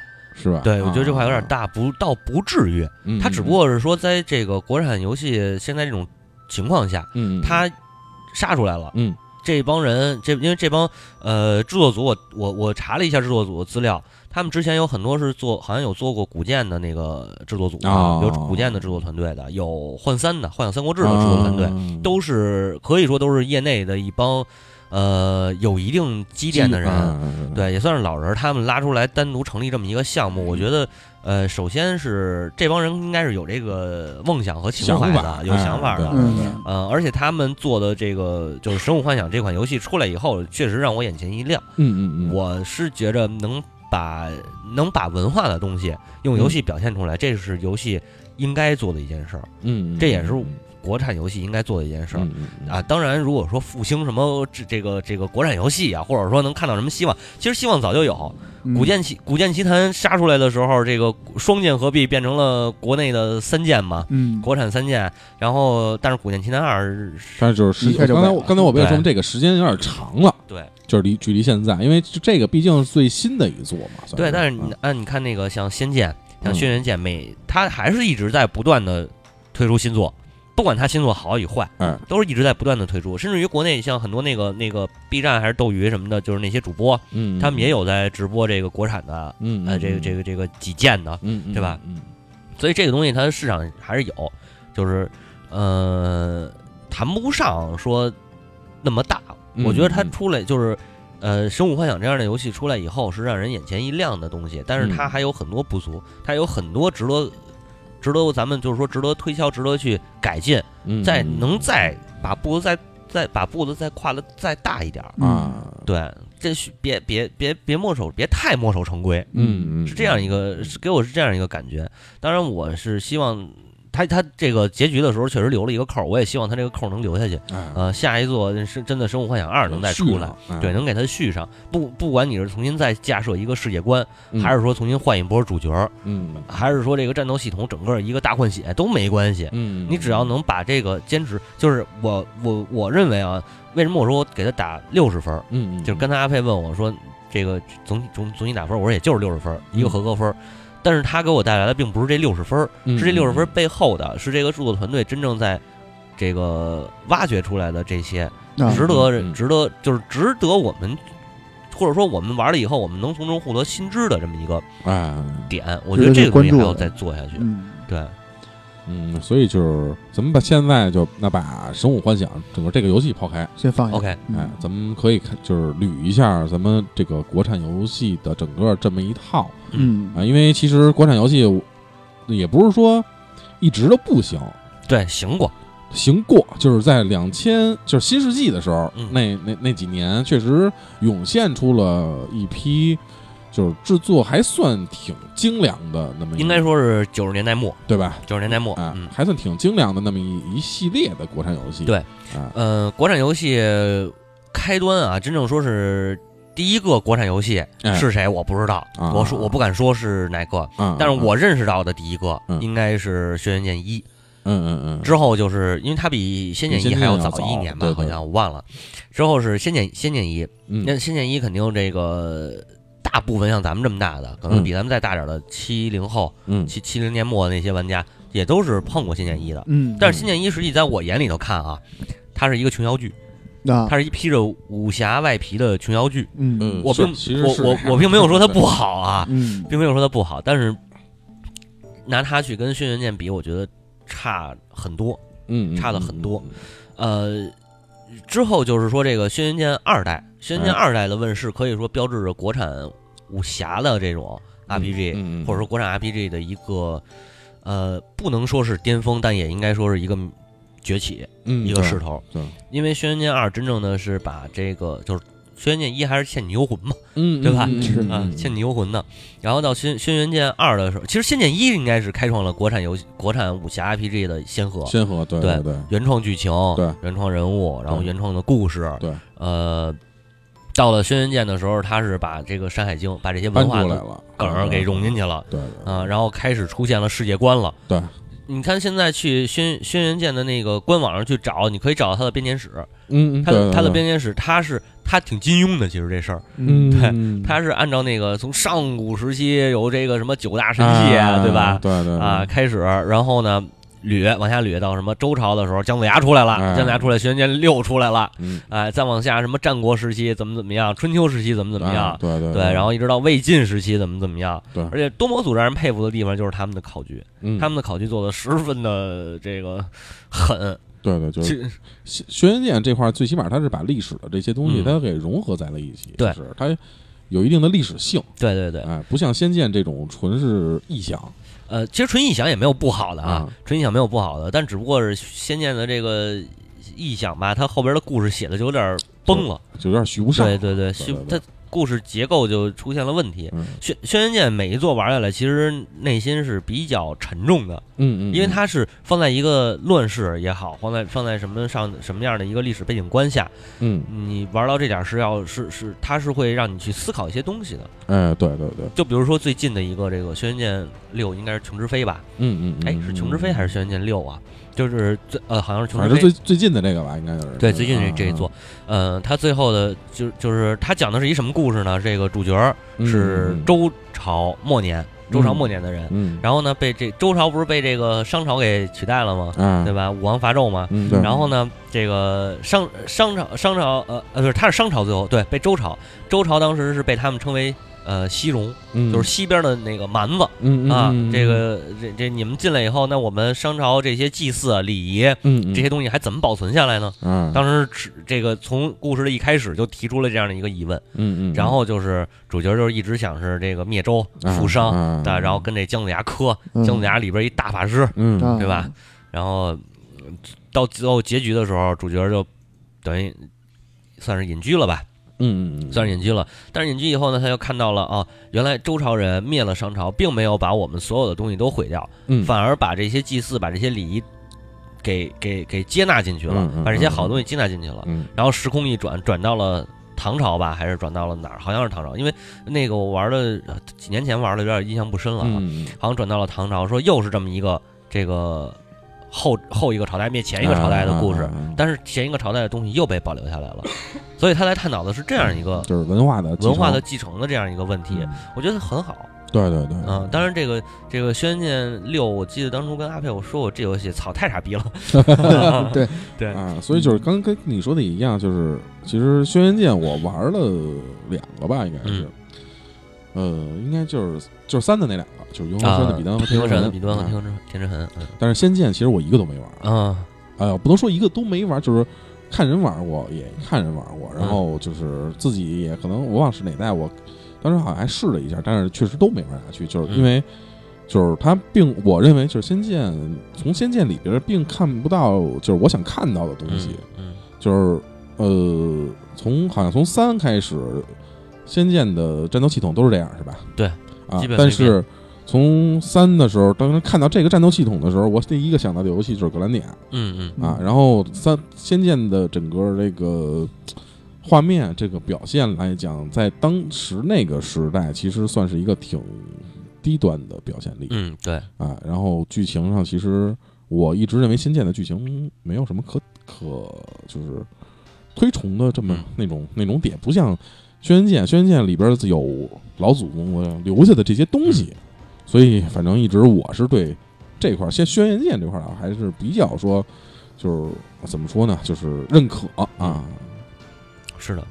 S1: 是吧？
S3: 对，我觉得这块有点
S1: 啊，
S3: 大，不倒不至于。
S1: 嗯
S3: 它只不过是说，在这个国产游戏现在这种情况下，它杀出来了。
S1: 嗯
S3: 这帮人，这因为这帮呃制作组我，我我查了一下制作组的资料，他们之前有很多是做，好像有做过古剑的那个制作组的，
S1: 哦
S3: 有古剑的制作团队的，有幻三的《幻想三国志》的制作团队，
S1: 啊
S3: 都是可以说都是业内的一帮呃有一定积淀的人，
S1: 啊
S3: 对，也算是老人儿。他们拉出来单独成立这么一个项目，我觉得呃，首先是这帮人应该是有这个梦想和情怀的，有想法的。
S1: 哎
S2: 嗯
S3: 呃，而且他们做的这个就是《神武幻想》这款游戏出来以后，确实让我眼前一亮。
S1: 嗯嗯嗯，
S3: 我是觉着能把能把文化的东西用游戏表现出来，这是游戏应该做的一件事儿，
S1: 嗯，嗯
S3: 这也是
S1: 嗯
S3: 国产游戏应该做的一件事儿。
S1: 嗯嗯嗯
S3: 啊，当然，如果说复兴什么这这个这个国产游戏啊，或者说能看到什么希望，其实希望早就有。
S2: 嗯
S3: 古剑奇古剑奇谭杀出来的时候，这个双剑合璧变成了国内的三剑嘛，
S2: 嗯
S3: 国产三剑。然后，但是古剑奇谭二
S1: 但是就是时
S2: 一下就
S1: 刚才我刚才我为什么这个时间有点长了？
S3: 对
S1: 就是离距离现在，因为这个毕竟是最新的一座嘛。
S3: 对，但是
S1: 嗯
S3: 你按你看那个像仙剑、像
S1: 嗯
S3: 轩辕剑，每它还是一直在不断的推出新作，不管它新作好与坏，
S1: 嗯，
S3: 都是一直在不断的推出。甚至于国内像很多那个那个 B 站还是斗鱼什么的，就是那些主播，
S1: 嗯，
S3: 他们也有在直播这个国产的
S1: 嗯，
S3: 这个这个这个几件的，
S1: 嗯，嗯，
S3: 对吧
S1: 嗯，
S3: 所以这个东西它的市场还是有，就是呃谈不上说那么大。
S1: 嗯
S3: 我觉得它
S1: 嗯
S3: 出来就是。呃，《生物幻想》这样的游戏出来以后，是让人眼前一亮的东西，但是它
S1: 嗯
S3: 还有很多不足，它有很多值得，值得咱们就是说值得推敲、值得去改进，
S1: 嗯
S3: 再
S1: 嗯
S3: 能再把步子再再把步子再跨的再大一点儿。
S1: 啊，
S3: 对，这是别别别别墨守，别太墨守成规，
S1: 嗯嗯，
S3: 是这样一个，是给我是这样一个感觉。当然，我是希望他他这个结局的时候确实留了一个扣儿，我也希望他这个扣儿能留下去。
S1: 哎，
S3: 呃，下一座是真的《生物幻想二》能再出来，
S1: 哎
S3: 对，，能给他续上。不不管你是重新再架设一个世界观，
S1: 嗯
S3: 还是说重新换一波主角，
S1: 嗯
S3: 还是说这个战斗系统整个一个大换血都没关系。
S1: 嗯，
S3: 你只要能把这个坚持，就是我我我认为啊，为什么我说我给他打六十分？
S1: 嗯，嗯，
S3: 就是刚才阿佩问我说，这个总总总体打分，我说也就是六十分，一个合格分。但是他给我带来的并不是这六十分，
S1: 嗯
S3: 是这六十分背后的是这个制作团队真正在这个挖掘出来的这些，
S2: 啊
S3: 值得值得就是值得我们，或者说我们玩了以后，我们能从中获得新知的这么一个
S1: 哎，
S3: 点。我觉得这个东西还要再做下去。
S2: 嗯
S3: 对，
S1: 嗯，所以就是咱们把现在就那把《神武幻想》整个这个游戏抛开，
S2: 先放下。
S3: OK，
S2: 嗯
S1: 哎，咱们可以看就是捋一下咱们这个国产游戏的整个这么一套
S2: 嗯
S1: 啊，因为其实国产游戏也不是说一直都不行，
S3: 对，行过，
S1: 行过，就是在两千就是新世纪的时候，
S3: 嗯
S1: 那那那几年确实涌现出了一批就是制作还算挺精良的那么一
S3: 应该说是九十年代末，
S1: 对吧？
S3: 九十年代末，
S1: 啊，
S3: 嗯。
S1: 还算挺精良的那么一一系列的国产游戏。
S3: 对
S1: 啊，
S3: 呃，国产游戏开端啊，真正说是第一个国产游戏
S1: 哎
S3: 是谁，我不知道，
S1: 啊
S3: 我说我不敢说是哪个，
S1: 啊，
S3: 但是我认识到的第一个
S1: 嗯
S3: 应该是《轩辕剑一》，
S1: 嗯嗯嗯，
S3: 之后就是因为它比《仙剑一》还要早一年吧，好像我忘了。之后是《仙剑仙剑一》，
S1: 嗯
S3: 那《仙剑一》肯定这个大部分像咱们这么大的，可能
S1: 嗯。
S3: 比咱们再大点的七零后、
S1: 嗯。
S3: 七七零年末的那些玩家，也都是碰过《仙剑一》的。
S2: 嗯，
S3: 但是《仙剑一》实际在我眼里头看啊，它是一个琼瑶剧，
S2: 啊，
S3: 它是一披着武侠外皮的琼瑶剧。
S2: 嗯。
S1: 嗯。
S3: 我并我我我并没有说它不好啊，
S2: 嗯。
S3: 并没有说它不好，但是拿它去跟《轩辕剑》比，我觉得差很多。
S1: 嗯嗯
S3: 差了很多。
S1: 嗯。
S3: 呃，之后就是说这个《轩辕剑二代》，《轩辕剑
S1: 哎
S3: 二代》的问世，可以说标志着国产武侠的这种 RPG，、
S1: 嗯嗯
S3: 或者说国产 RPG 的一个呃，不能说是巅峰，但也应该说是一个崛起，
S1: 嗯
S3: 一个势头。
S1: 对，
S3: 因为《轩辕剑二》真正的是把这个就是。《轩辕剑一》还是《倩女幽魂》嘛，
S1: 嗯
S3: 对吧啊，《倩女幽魂》的。然后到《轩轩辕剑二》的时候，其实《仙剑一》应该是开创了国产游戏、国产武侠 RPG 的先河。
S1: 先河，对
S3: 对
S1: 对，
S3: 原创剧情，
S1: 对
S3: 原创人物，然后原创的故事，
S1: 对，
S3: 呃，到了轩辕剑的时候，他是把这个《山海经》把这些文化梗给融进去了，
S1: 对，对
S3: 啊、然后开始出现了世界观了。
S1: 对，
S3: 你看现在去轩轩辕剑的那个官网上去找，你可以找到它的编年史，
S1: 嗯，
S3: 他的他的
S1: 对。对
S3: 编年史，它是它挺金庸的，其实这事儿，
S1: 嗯，
S3: 对
S1: 嗯。
S3: 他是按照那个从上古时期有这个什么九大神器，
S1: 啊
S3: 对吧？
S1: 对对。
S3: 啊，，开始，然后呢，捋往下捋到什么周朝的时候，姜子牙出来了，
S1: 哎
S3: 姜子牙出来，轩辕剑六出来了，
S1: 嗯，
S3: 哎，再往下什么战国时期怎么怎么样，春秋时期怎么怎么
S1: 啊
S3: 样，
S1: 对对
S3: 对，然后一直到魏晋时期怎么怎么样，
S1: 对
S3: 而且多模组让人佩服的地方就是他们的考据，
S1: 嗯
S3: 他们的考据做的十分的这个狠，
S1: 对对，就 是轩轩辕剑这块，最起码它是把历史的这些东西
S3: 嗯
S1: 它给融合在了一起，
S3: 对
S1: 是它有一定的历史性，
S3: 对对对，
S1: 哎，不像仙剑这种纯是臆想，
S3: 呃，其实纯臆想也没有不好的啊
S1: 啊，
S3: 纯臆想没有不好的，但只不过是仙剑的这个臆想吧，它后边的故事写的就有点崩了，
S1: 就有点续不上，
S3: 对对对，
S1: 对
S3: 虚
S1: 对
S3: 它故事结构就出现了问题。
S1: 嗯
S3: 轩轩辕剑每一座玩下来，其实内心是比较沉重的，
S1: 嗯嗯，
S3: 因为它是放在一个乱世也好，放在放在什么上什么样的一个历史背景观下，
S1: 嗯，
S3: 你玩到这点是要是是它是会让你去思考一些东西的。
S1: 哎，对对对，
S3: 就比如说最近的一个这个轩辕剑六，应该是琼之飞吧？
S1: 嗯嗯，
S3: 哎，是琼之飞还是轩辕剑六啊？就是最呃，好像是。
S1: 反正最最近的这个吧，应该就是
S3: 对，最近这
S1: 啊
S3: 这一座，呃，他最后的就就是他讲的是一什么故事呢？这个主角儿是周朝末年，周朝末年的人，
S1: 嗯，
S3: 然后呢被这周朝不是被这个商朝给取代了吗？
S1: 啊，
S3: 对吧？武王伐纣嘛。
S1: 嗯，对，
S3: 然后呢，这个商商朝商朝呃呃不是，他是商朝最后对被周朝，周朝当时是被他们称为呃西戎，
S1: 嗯。
S3: 就是西边的那个蛮子
S1: 嗯
S3: 啊。这个这这你们进来以后，那我们商朝这些祭祀啊礼仪
S1: 嗯
S3: 这些东西还怎么保存下来呢？
S1: 啊，
S3: 当时只这个从故事的一开始就提出了这样的一个疑问，
S1: 嗯嗯，
S3: 然后就是主角就是一直想是这个灭周复商然后跟这姜子牙磕，
S2: 嗯。
S3: 姜子牙里边一大法师，
S1: 嗯。
S2: 啊
S3: 对吧？然后嗯到最后结局的时候，主角就等于算是隐居了吧，
S1: 嗯嗯，
S3: 算是隐居了。但是隐居以后呢，他又看到了啊，原来周朝人灭了商朝，并没有把我们所有的东西都毁掉，
S1: 嗯
S3: 反而把这些祭祀、把这些礼仪给给给接纳进去了
S1: 嗯，嗯
S3: 把这些好东西接纳进去了。
S1: 嗯
S3: 然后时空一转，转到了。唐朝吧，还是转到了哪儿？好像是唐朝，因为那个我玩的呃几年前玩的，有点印象不深了啊。
S1: 嗯
S3: 好像转到了唐朝，说又是这么一个这个后后一个朝代灭前一个朝代的故事，但是前一个朝代的东西又被保留下来了，所以他来探讨的是这样一个
S1: 就是文化的
S3: 文化的继承的这样一个问题，
S1: 嗯。
S3: 我觉得很好。
S1: 对对对，
S3: 嗯，当然这个这个《轩辕剑六》，我记得当初跟阿佩我说过，这游戏操太傻逼了。
S2: 对。
S3: 对。
S1: 啊，所以就是刚跟你说的一样，就是其实轩辕剑我玩了两个吧，应该是
S3: 嗯，
S1: 呃，应该就是就是三的那两个，就是《幽魂神》的彼端和天
S3: 幽神的彼端和
S1: 啊
S3: 天之天之痕，嗯
S1: 但是《仙剑》其实我一个都没玩儿，
S3: 啊。
S1: 哎呀，不能说一个都没玩，就是看人玩过，也看人玩过，然后就是自己也可能我忘了是哪代，我当时好像还试了一下，但是确实都没玩下去，就是因为就是它并我认为就是《仙剑》从《仙剑》里边并看不到就是我想看到的东西，
S3: 嗯。
S1: 就是呃，从好像从三开始，《仙剑》的战斗系统都是这样，是吧？
S3: 对，
S1: 啊但是从三的时候，当时看到这个战斗系统的时候，我第一个想到的游戏就是格兰迪亚
S3: 嗯嗯
S1: 啊。然后三《仙剑》的整个这个画面、这个表现来讲，在当时那个时代，其实算是一个挺低端的表现力
S3: 嗯，对，
S1: 啊。然后剧情上，其实我一直认为《仙剑》的剧情没有什么可可就是推崇的这么
S3: 嗯
S1: 那种那种点，不像《轩辕剑》，《轩辕剑》里边有老祖宗留下的这些东西，所以反正一直我是对这块儿，先《轩辕剑》这块儿啊，还是比较说就是怎么说呢，就是认可啊。
S3: 是的，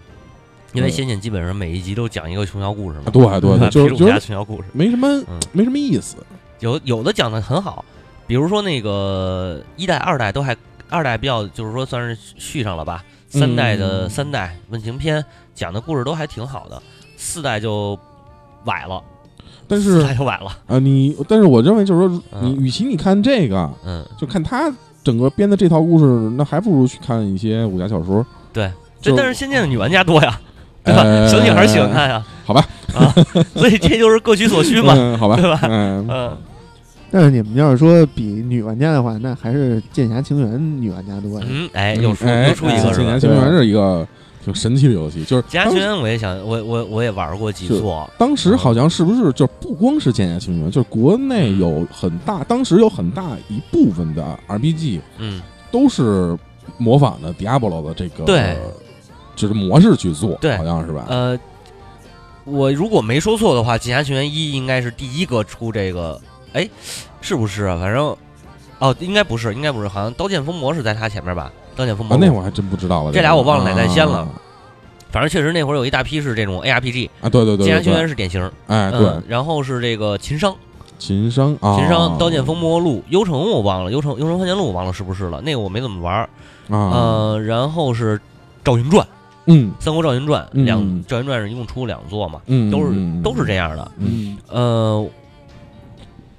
S3: 因为仙剑基本上每一集都讲一个琼瑶故事嘛，
S1: 对对对，就是
S3: 皮鲁侠
S1: 觉得
S3: 琼瑶故事，
S1: 没什么
S3: 嗯
S1: 没什么意思。
S3: 有有的讲的很好，比如说那个一代、二代都还二代比较，就是说算是续上了吧。三代的
S1: 嗯
S3: 三代问情篇讲的故事都还挺好的，四代就崴了，
S1: 但
S3: 四
S1: 是
S3: 代就崴了。
S1: 啊，你但是我认为就是说，
S3: 嗯
S1: 你与其你看这个，
S3: 嗯，
S1: 就看他整个编的这套故事，那还不如去看一些武侠小说。
S3: 对，这但是仙剑的女玩家多呀，对吧？
S1: 呃
S3: 小女孩喜欢看呀，
S1: 好吧
S3: 啊，所以这就是各取所需嘛，
S1: 嗯，好吧，
S3: 对吧
S1: 嗯，
S3: 嗯，
S2: 但是你们要是说比女玩家的话，那还是《剑侠情缘》女玩家多呀。
S3: 嗯，哎，又出
S1: 哎
S3: 又出一个
S1: 剑侠？情缘是一个挺神奇的游戏，就是当
S3: 剑侠情缘我也想，我我我也玩过几
S1: 是
S3: 座，
S1: 当时好像是不是就不光是剑侠情缘，就是国内有很大，当时有很大一部分的 RPG
S3: 嗯，
S1: 都是模仿的 Diablo 的这个
S3: 对，
S1: 就是模式去做，
S3: 对。
S1: 好像是吧？
S3: 呃，我如果没说错的话，《剑侠情缘一》应该是第一个出这个，哎，是不是啊？反正，哦，应该不是，应该不是，好像《刀剑封魔》是在他前面吧，《刀剑封魔
S1: 那我还真不知道了。
S3: 这俩我忘了哪代先了
S1: 啊
S3: 反正确实那会儿有一大批是这种 ARPG，
S1: 啊，对对对，
S3: 剑侠情缘是典型，
S1: 哎，
S3: 嗯
S1: 对，，
S3: 然后是这个秦商，
S1: 秦商啊，
S3: 秦商，《刀剑封魔录》，幽城我忘了，幽城幽城幻剑录我忘了是不是了，那个我没怎么玩儿，
S1: 啊，
S3: 呃，然后是赵云传，
S1: 嗯《
S3: 三国赵云传》
S1: 嗯。
S3: 两，赵云传是一共出两座嘛，
S1: 嗯，
S3: 都是
S1: 嗯
S3: 都是这样的，
S1: 嗯。
S3: 呃，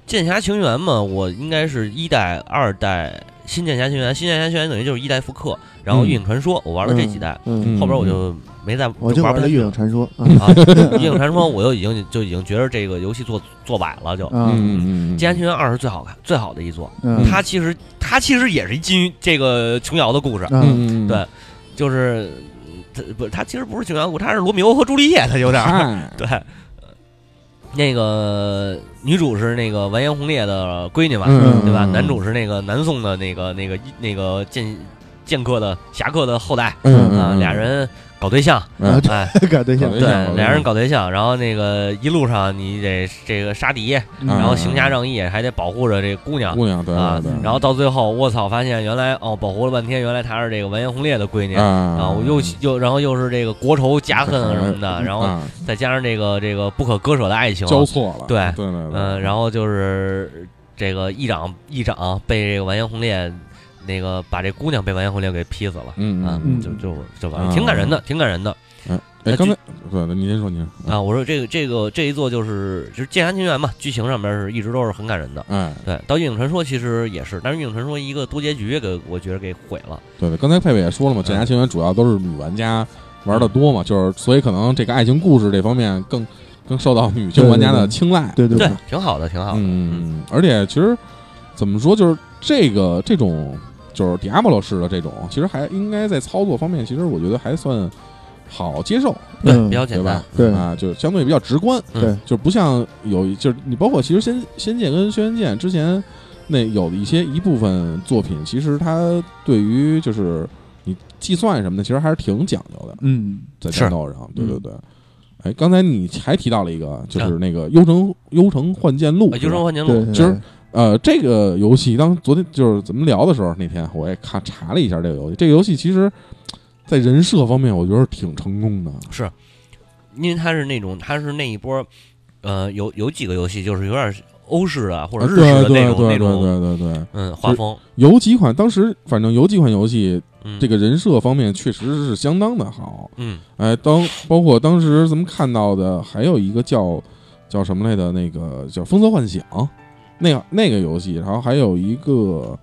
S3: 剑侠情缘嘛，我应该是一代、二代新剑侠情缘，新剑侠情缘等于就是一代复刻，然后
S1: 嗯。
S3: 月影传说我玩了这几代，后边我就没再
S2: 我就玩了《
S3: 玩不下去
S2: 月影传说》啊
S3: 啊，月影传说我就已经就已经觉得这个游戏做做崴了，就。
S2: 啊
S1: 嗯嗯嗯，
S3: 剑侠情缘二是最好看、最好的一座，
S2: 嗯。
S3: 它其实它其实也是基于这个琼瑶的故事，
S2: 啊
S1: 嗯嗯，
S3: 对就是它不它其实不是琼瑶故事，它是罗密欧和朱丽叶，它有点儿，对。那个女主是那个完颜洪烈的闺女嘛，
S1: 嗯
S3: 对吧？
S1: 嗯
S3: 男主是那个南宋的那个那个那个剑剑客的侠客的后代啊，俩人搞对象，
S1: 嗯。
S3: 哎，
S2: 搞对象，
S1: 对
S3: 俩人搞对象，然后那个一路上你得这个杀敌，
S2: 嗯。
S3: 然后行侠仗义，还得保护着这姑娘。
S1: 姑娘，对
S3: 啊然后到最后，我操，发现原来哦，保护了半天，原来她是这个完颜洪烈的闺女。
S1: 啊
S3: 啊，我又又然后又是这个国仇家恨啊什么的，然后
S1: 啊
S3: 再加上这个这个不可割舍的爱情，
S1: 交错了，
S3: 对。
S1: 对对对，
S3: 嗯，然后就是这个议长议长被这个完颜洪烈那个把这姑娘被完颜洪烈给劈死了，啊
S1: 嗯嗯，
S2: 嗯
S3: 就就就完
S1: 啊
S3: 了，挺感人的，挺感人的
S1: 哎，
S3: 那
S1: 刚才对对，您先说，您，
S3: 啊！我说这个这个这一座就是就是剑侠情缘嘛，剧情上面是一直都是很感人的。
S1: 嗯，
S3: 对，到月影传说其实也是，但是月影传说一个多结局给我觉得给毁了。
S1: 对对，刚才佩佩也说了嘛，剑侠情缘主要都是女玩家玩的多嘛，就是所以可能这个爱情故事这方面更更受到女性玩家的青睐，
S2: 对对
S3: 对，挺好的，挺好的。
S1: 嗯，而且其实怎么说，就是这个这种就是 Diablo 式的这种，其实还应该在操作方面，其实我觉得还算好接受，
S3: 对，
S2: 嗯
S3: 比较简单
S1: 对吧。？
S2: 对
S1: 啊，就相对比较直观，
S3: 嗯
S2: 对，
S1: 就不像有就是你包括其实仙仙剑跟轩辕剑之前那有的一些一部分作品，其实它对于就是你计算什么的，其实还是挺讲究的，
S2: 嗯
S1: 在
S3: 是
S1: 战斗上，对对
S2: 嗯
S1: 对。哎，刚才你还提到了一个，就是那个《幽城幽城幻剑录
S3: 幽城幻剑录，
S1: 其实呃，这个游戏当昨天就是咱们聊的时候，那天我也看查了一下这个游戏。这个游戏其实，在人设方面，我觉得挺成功的。
S3: 是因为它是那种它是那一波呃，有有几个游戏就是有点欧式啊或者日
S1: 对
S3: 式的那种
S1: 对对对
S3: 那种，
S1: 对对对，
S3: 嗯，画风，
S1: 有几款当时反正有几款游戏，
S3: 嗯，
S1: 这个人设方面确实是相当的好。
S3: 嗯
S1: 哎，当包括当时咱们看到的，还有一个叫叫什么来的，那个叫《风色幻想》，那个那个游戏，然后还有一个，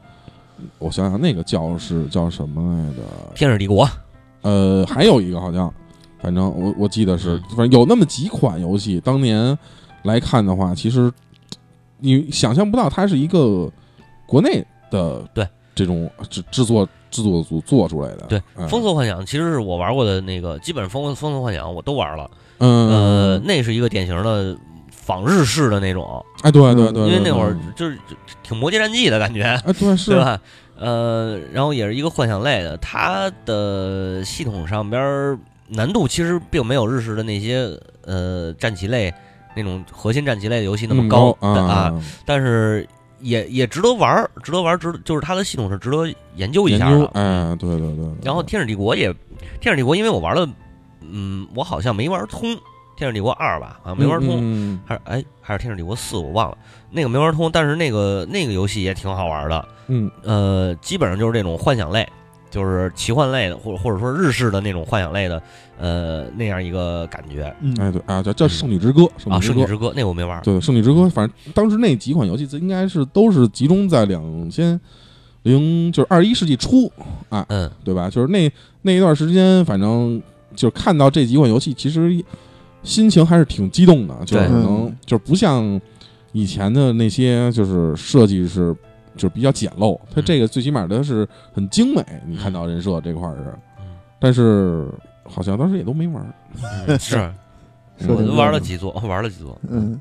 S1: 我想想，那个叫是叫什么来着？
S3: 天使帝国，
S1: 呃，还有一个好像，反正我我记得是
S3: 嗯，
S1: 反正有那么几款游戏，当年来看的话，其实你想象不到它是一个国内的
S3: 对
S1: 这种制制作制作组做出来的。
S3: 对
S1: 嗯
S3: 风色幻想其实是我玩过的那个，基本上风风色幻想我都玩了，
S1: 嗯，
S3: 呃，那是一个典型的仿日式的那种，
S1: 哎，对对对，
S3: 因为那会儿就是挺魔界战记的感觉，
S1: 哎，对 是
S3: 对吧？呃，然后也是一个幻想类的，它的系统上边儿难度其实并没有日式的那些呃战棋类那种核心战棋类的游戏那么
S1: 高
S3: 但啊，
S1: 啊，
S3: 但是也也值得玩儿，值得玩儿，值得就是它的系统是值得研究一下的。
S1: 嗯哎，对对对。对
S3: 然后天使帝国也，天使帝国因为我玩了，嗯，我好像没玩通天使帝国二吧，好像没玩通，
S1: 嗯
S3: 还是哎还是天使帝国四我忘了，那个没玩通，但是那个那个游戏也挺好玩的。
S1: 嗯。
S3: 呃，基本上就是这种幻想类，就是奇幻类的，或者或者说日式的那种幻想类的，呃，那样一个感觉。
S2: 嗯，
S1: 哎对啊，叫叫《
S3: 嗯
S1: 圣女之歌》，
S3: 啊。圣女之歌那我没玩，
S1: 对，《圣女之歌》，反正当时那几款游戏，应该是都是集中在两千零就是二十一世纪初啊，
S3: 嗯。
S1: 对吧？就是那那一段时间，反正就是看到这几款游戏，其实心情还是挺激动的，就是可能就是不像以前的那些，就是设计是就是比较简陋，它
S3: 嗯
S1: 这个最起码它是很精美，你看到人设这块儿是，
S3: 嗯。
S1: 但是好像当时也都没玩儿，
S3: 嗯是，我都玩了。几座，玩了几座。
S2: 嗯。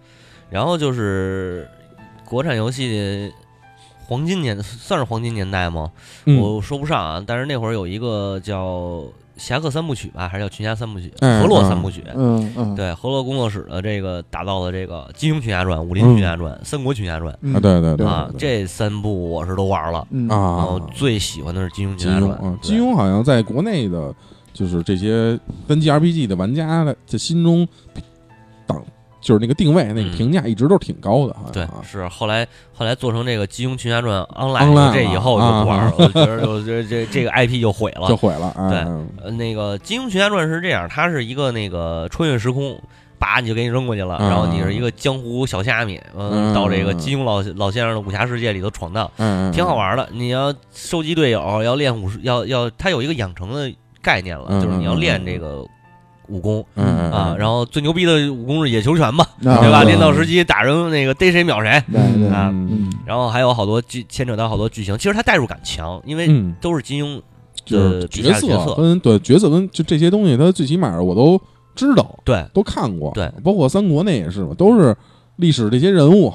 S3: 然后就是国产游戏黄金年，算是黄金年代吗？
S1: 嗯。
S3: 我说不上啊。但是那会儿有一个叫《侠客三部曲》吧，还是叫《群侠三部曲》
S1: 哎
S3: 河洛
S1: 啊
S3: 三部曲》。
S2: 嗯嗯，
S3: 对，河洛工作室的这个打造的这个《金庸群侠传》《武林群侠传》三国群侠传》
S2: 嗯
S1: 啊，对对对
S3: 啊，这三部我是都玩了。
S2: 嗯。
S3: 然
S1: 啊
S3: 后，最喜欢的是《金庸群侠传
S1: 金庸啊，》金庸好像在国内的，就是这些单机 RPG 的玩家的这心中，档就是那个定位，那个
S3: 嗯。
S1: 评价一直都挺高的，好
S3: 对
S1: 像啊，
S3: 是后来后来做成这个《金庸群侠传 Online》
S1: Online
S3: 这以后就不玩了
S1: 啊，
S3: 我觉得 就这这 这个 IP 就毁了。
S1: 就。毁了，哎
S3: 对那个《金庸群侠传》是这样，它是一个那个穿越时空，把你就给你扔过去了，
S1: 嗯
S3: 然后你是一个江湖小虾米，嗯，
S1: 嗯
S3: 到这个金庸老老先生的武侠世界里头闯荡，
S1: 嗯，
S3: 挺好玩的。你要收集队友，要练武术，要要，他有一个养成的概念了，
S1: 嗯
S3: 就是你要练这个武功
S1: 嗯，嗯
S3: 啊。然后最牛逼的武功是野球拳嘛，
S2: 啊
S3: 对吧？
S1: 嗯
S3: 练到时机打人，那个逮谁秒谁。
S2: 对对
S3: 啊
S2: 嗯
S3: 然后还有好多剧牵扯到好多剧情，其实它代入感强，因为
S1: 嗯，
S3: 都是金庸
S1: 就是
S3: 的
S1: 角
S3: 色
S1: 跟对角色跟就这些东西，他最起码我都知道，
S3: 对
S1: 都看过，
S3: 对，
S1: 包括三国那也是嘛，都是历史这些人物，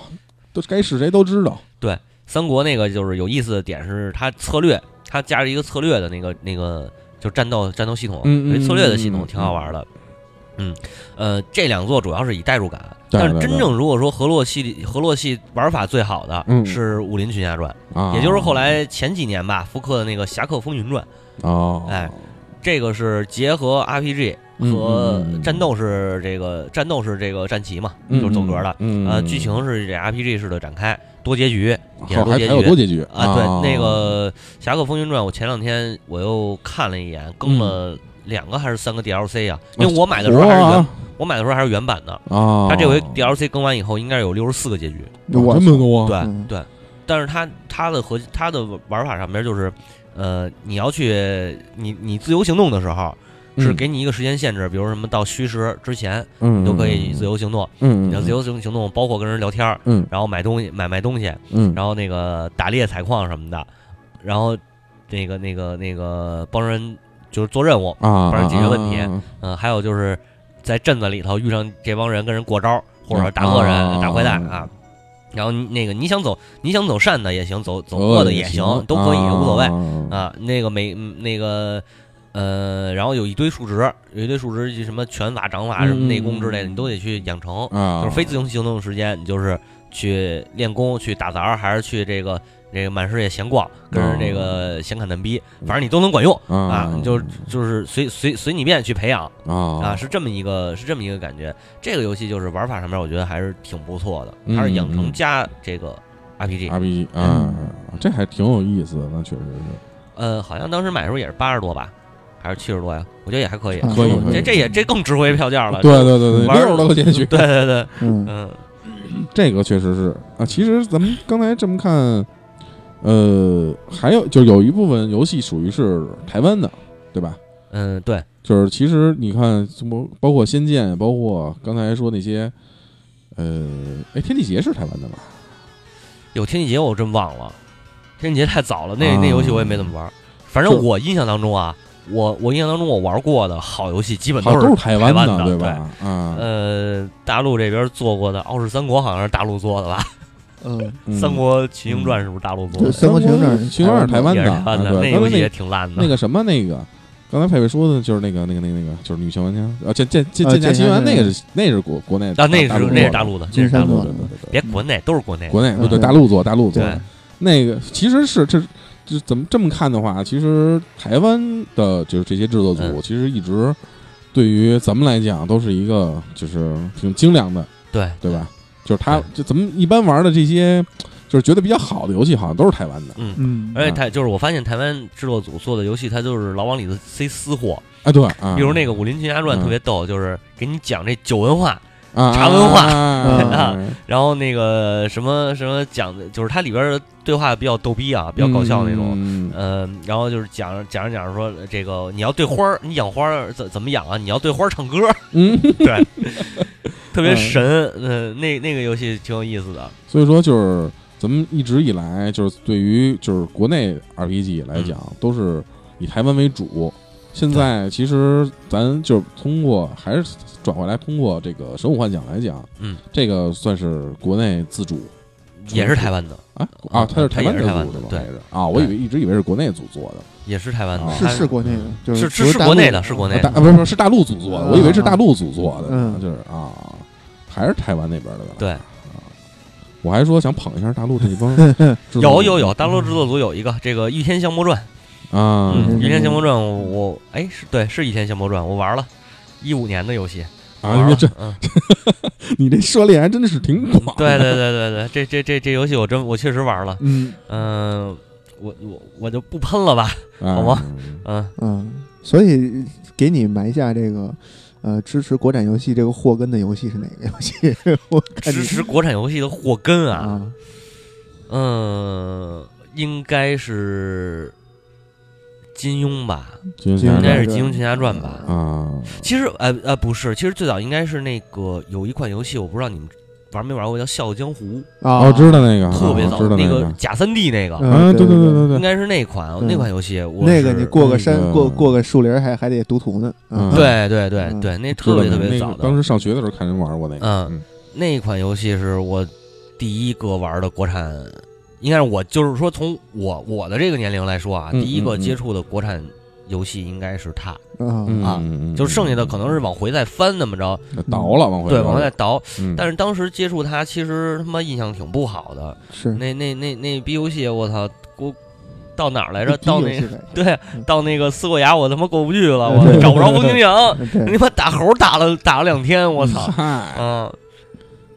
S1: 都该是谁都知道，对
S3: 三国那个就是有意思的点是它策略，它加了一个策略的那个那个就战斗战斗系统，
S1: 嗯嗯
S3: 策略的系统挺好玩的。嗯，呃，这两座主要是以代入感，但是真正如果说河洛系里河洛系玩法最好的
S1: 嗯。
S3: 是《武林群侠传》，
S1: 啊，
S3: 也就是后来前几年吧复刻的那个《侠客风云传》，
S1: 哦，
S3: 哎这个是结合 RPG 和战斗是这个战斗是这个战旗嘛，
S1: 嗯
S3: 就是走格的。
S1: 嗯，
S3: 呃，
S1: 嗯。
S3: 剧情是这 RPG 式的展开，多结局也是多结局
S1: 还有多结局
S3: 啊。对，那个《侠客风云传》，我前两天我又看了一眼，更了两个还是三个 DLC 啊？因为我买的时候还是原，我买的时候还是原版的。
S1: 啊，
S3: 它这回 DLC 更完以后，应该有六十四个结局。
S2: 我
S1: 哇这么多，
S3: 对
S2: 嗯
S3: 对，但是它它的核它的玩法上面就是，呃，你要去你你自由行动的时候。是
S1: 嗯。
S3: 给你一个时间限制，比如什么到虚时之前，
S1: 嗯
S3: 你都可以自由行动。
S1: 嗯，嗯，
S3: 你要自由行行动，包括跟人聊天儿，
S1: 嗯。
S3: 然后买东西、买卖东西，
S1: 嗯，
S3: 然后那个打猎、采矿什么的，然后那个、那个、那个帮人就是做任务，
S1: 啊，
S3: 帮人解决问题。
S1: 啊
S3: 嗯、还有就是在镇子里头遇上这帮人跟人过招，或者打恶人、
S1: 啊
S3: 打坏蛋啊。然后那个你想走，你想走善的也行，走走恶的也
S1: 行
S3: 行，都可以，无所谓。
S1: 啊。
S3: 啊。那个每嗯那个呃，然后有一堆数值，有一堆数值，什么拳法、掌法、什么内功之类的，
S1: 嗯
S3: 你都得去养成。
S1: 嗯，
S3: 就是非自由行动的时间，你就是去练功、去打杂儿，还是去这个这个满世界闲逛，跟着这个闲侃蛋逼，反正你都能管用啊，你就就是随随随你便去培养
S1: 啊
S3: 啊，是这么一个是这么一个感觉。这个游戏就是玩法上面，我觉得还是挺不错的，它是养成加这个
S1: RPG，RPG 啊，这还挺有意思的，那确实是。
S3: 呃，好像当时买的时候也是八十多吧。还是七十多呀？我觉得也还可以，
S1: 可以。
S3: 这这也这更值回票价了。
S1: 对对对对，六十多块钱去。
S3: 对对对，
S2: 嗯
S3: 嗯，
S1: 这个确实是啊。其实咱们刚才这么看，呃，还有就有一部分游戏属于是台湾的，对吧？
S3: 嗯，对。
S1: 就是其实你看什么，包括《仙剑》，包括刚才说那些，呃，哎，《天地劫》是台湾的吧？
S3: 有《天地劫》，我真忘了，《天地劫》太早了，那那游戏我也没怎么玩。反正我印象当中啊。我我印象当中，我玩过的好游戏基本都
S1: 是
S3: 台
S1: 湾
S3: 的，
S1: 对
S3: 吧？
S1: 嗯，
S3: 呃，大陆这边做过的《傲视三国》好像是大陆做的吧？
S2: 嗯，《
S3: 三国群英传》是不是大陆做的？
S2: 《三国群英传》
S1: 群英传是台湾的，
S3: 那游戏也挺烂的。
S1: 那个什么，那个刚才佩佩说的就是那个那个那个那个，就是女性玩家啊，剑剑剑剑侠奇缘，那个是那是国国内
S3: 啊，那是那是
S1: 大
S3: 陆的，
S1: 那是大陆
S3: 的，别国内都是国内，
S1: 国内对大陆做大陆做。那个其实是这。就怎么这么看的话，其实台湾的就是这些制作组，其实一直对于咱们来讲都是一个就是挺精良的，
S3: 对
S1: 对吧？就是他就咱们一般玩的这些，就是觉得比较好的游戏，好像都是台湾的。
S3: 嗯。
S2: 嗯，
S3: 而且台就是我发现台湾制作组做的游戏，它就是老往里头塞私货。
S1: 啊，对，
S3: 比如那个《武林群侠传》特别逗，就是给你讲这酒文化。
S1: 啊，
S3: 茶文化
S1: 啊，
S3: 然后那个什么什么讲的，就是它里边的对话比较逗逼啊，比较搞笑那种。嗯，然后就是讲讲着讲着说，这个你要对花儿，你养花儿怎怎么养啊？你要对花儿唱歌。
S1: 嗯，
S3: 对，特别神。嗯，那那个游戏挺有意思的。
S1: 所以说，就是咱们一直以来，就是对于就是国内 RPG 来讲，都是以台湾为主。现在其实咱就是通过还是。转回来，通过这个《神武幻想》来讲，
S3: 嗯，
S1: 这个算是国内自主，
S3: 也是台湾的。
S1: 啊？啊，
S3: 它
S1: 是台湾
S3: 的
S1: 组的对。啊，我以为一直以为是国内组做的，
S3: 也是台湾的，
S2: 是是国内的，就是
S3: 是是国内的，是国内的，
S1: 不是不是是大陆组做的，我以为是大陆组做的，嗯，就是啊，还是台湾那边的吧？
S3: 对，
S1: 我还说想捧一下大陆这一帮，
S3: 有有有，大陆制作组有一个这个《御天降魔传》
S1: 啊，《
S3: 倚天降魔传》，我哎是对是《倚天降魔传》，我玩了。一五年的游戏
S1: 啊，这，你这涉猎还真的是挺广。
S3: 对对对对对，这这这这游戏我真我确实玩了。
S2: 嗯
S3: 嗯，我我我就不喷了吧，好吗？
S2: 嗯嗯，所以给你埋下这个呃支持国产游戏这个祸根的游戏是哪个游戏？我
S3: 支持国产游戏的祸根啊，嗯，应该是。金庸吧，
S1: 应
S3: 该是《金庸群侠传》吧？
S1: 啊，
S3: 其实呃呃不是，其实最早应该是那个有一款游戏，我不知道你们玩没玩过，叫《笑傲江湖》
S2: 啊，
S1: 我知道那个，
S3: 特别早，那
S1: 个
S3: 假三 D 那个
S1: 啊，对对对对对，
S3: 应该是那款那款游戏。
S2: 那个你过个山，过过个树林还还得读图呢。
S3: 对对对对，那特别特别早的。
S1: 当时上学的时候看人玩过那个。
S3: 嗯，那款游戏是我第一个玩的国产。应该是我，就是说，从我我的这个年龄来说啊，第一个接触的国产游戏应该是它啊，就剩下的可能是往回再翻那么着
S1: 倒了，往回
S3: 对往回再倒。但是当时接触它，其实他妈印象挺不好的。
S2: 是
S3: 那那那那逼游戏，我操，我到哪儿来着？到那对，到那个四过崖，我他妈过不去了，我找不着风景影，你妈打猴打了打了两天，我操，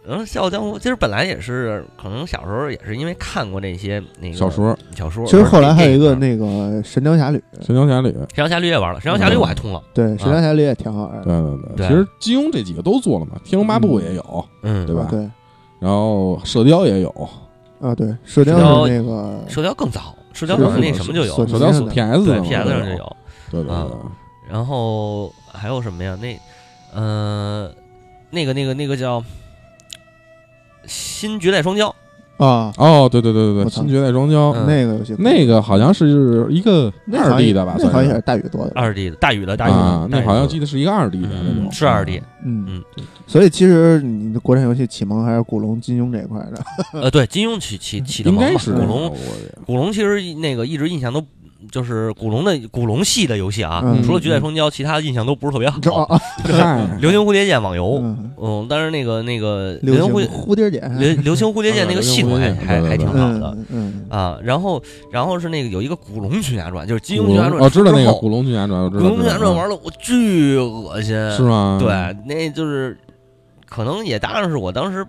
S3: 嗯。嗯，《笑傲江湖》其实本来也是，可能小时候也是因为看过那些那个
S1: 小说，
S3: 小说。
S2: 其实后来还有一个那个《神雕侠侣》，《
S1: 神雕侠侣》，《
S3: 神雕侠侣》也玩了，《神雕侠侣》我还通了。
S2: 对，《神雕侠侣》也挺好玩。
S1: 对对对，其实金庸这几个都做了嘛，《天龙八部》也有，
S3: 嗯，
S1: 对吧？
S2: 对。
S1: 然后《射雕》也有。
S2: 啊，对，《射雕》那个《
S3: 射雕》更早，《射雕》可能那什么就有，《
S1: 射雕》是 PS
S3: 对 PS 上就有。
S1: 对对对。
S3: 然后还有什么呀？那，嗯，那个那个那个叫。新绝代双骄
S2: 啊！
S1: 哦，对对对对对，新绝代双骄
S2: 那个游戏，
S1: 那个好像是一个二 D 的吧？
S2: 那好像也是大宇做的，
S3: 二 D 的大宇的大宇
S1: 啊，那好像记得是一个二 D 的那种，
S3: 是二 D。
S2: 嗯嗯，所以其实你的国产游戏启蒙还是古龙、金庸这一块的。
S3: 呃，对，金庸起起起的
S1: 应该是
S3: 古龙。古龙其实那个一直印象都就是古龙的古龙系的游戏啊，
S2: 嗯
S3: 除了绝代双骄，其他的印象都不是特别好。流星蝴蝶剑网游，
S2: 嗯
S3: 嗯，但是那个那个流
S2: 流星
S3: 星蝴
S2: 蝴蝶剑，
S3: 流流星蝴蝶剑 那个系统还还还挺好的啊。然后然后是那个有一个古龙群侠传，就是金庸群侠传，
S1: 知道那个古龙群侠传，我知道
S3: 古龙群侠传玩了我巨恶心，
S1: 是吗？
S3: 对，那就是可能也当然是我当时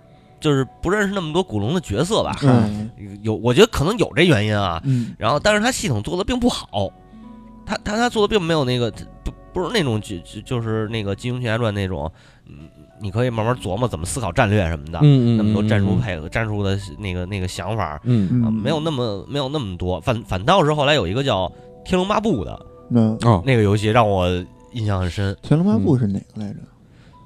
S3: 就是不认识那么多古龙的角色吧，
S2: 嗯
S3: 有我觉得可能有这原因啊。
S2: 嗯
S3: 然后，但是他系统做的并不好，他他他做的并没有那个不不是那种就就就是那个《金庸群侠传》那种，嗯，你可以慢慢琢磨怎么思考战略什么的，
S1: 嗯嗯，
S3: 那么多战术
S1: 嗯，
S3: 配合、战术的那个那个想法，
S1: 嗯
S3: 没有那么没有那么多。反反倒是后来有一个叫《天龙八部》的
S2: 嗯，
S1: 哦，
S3: 那个游戏让我印象很深，
S2: 天龙八部是哪个来着？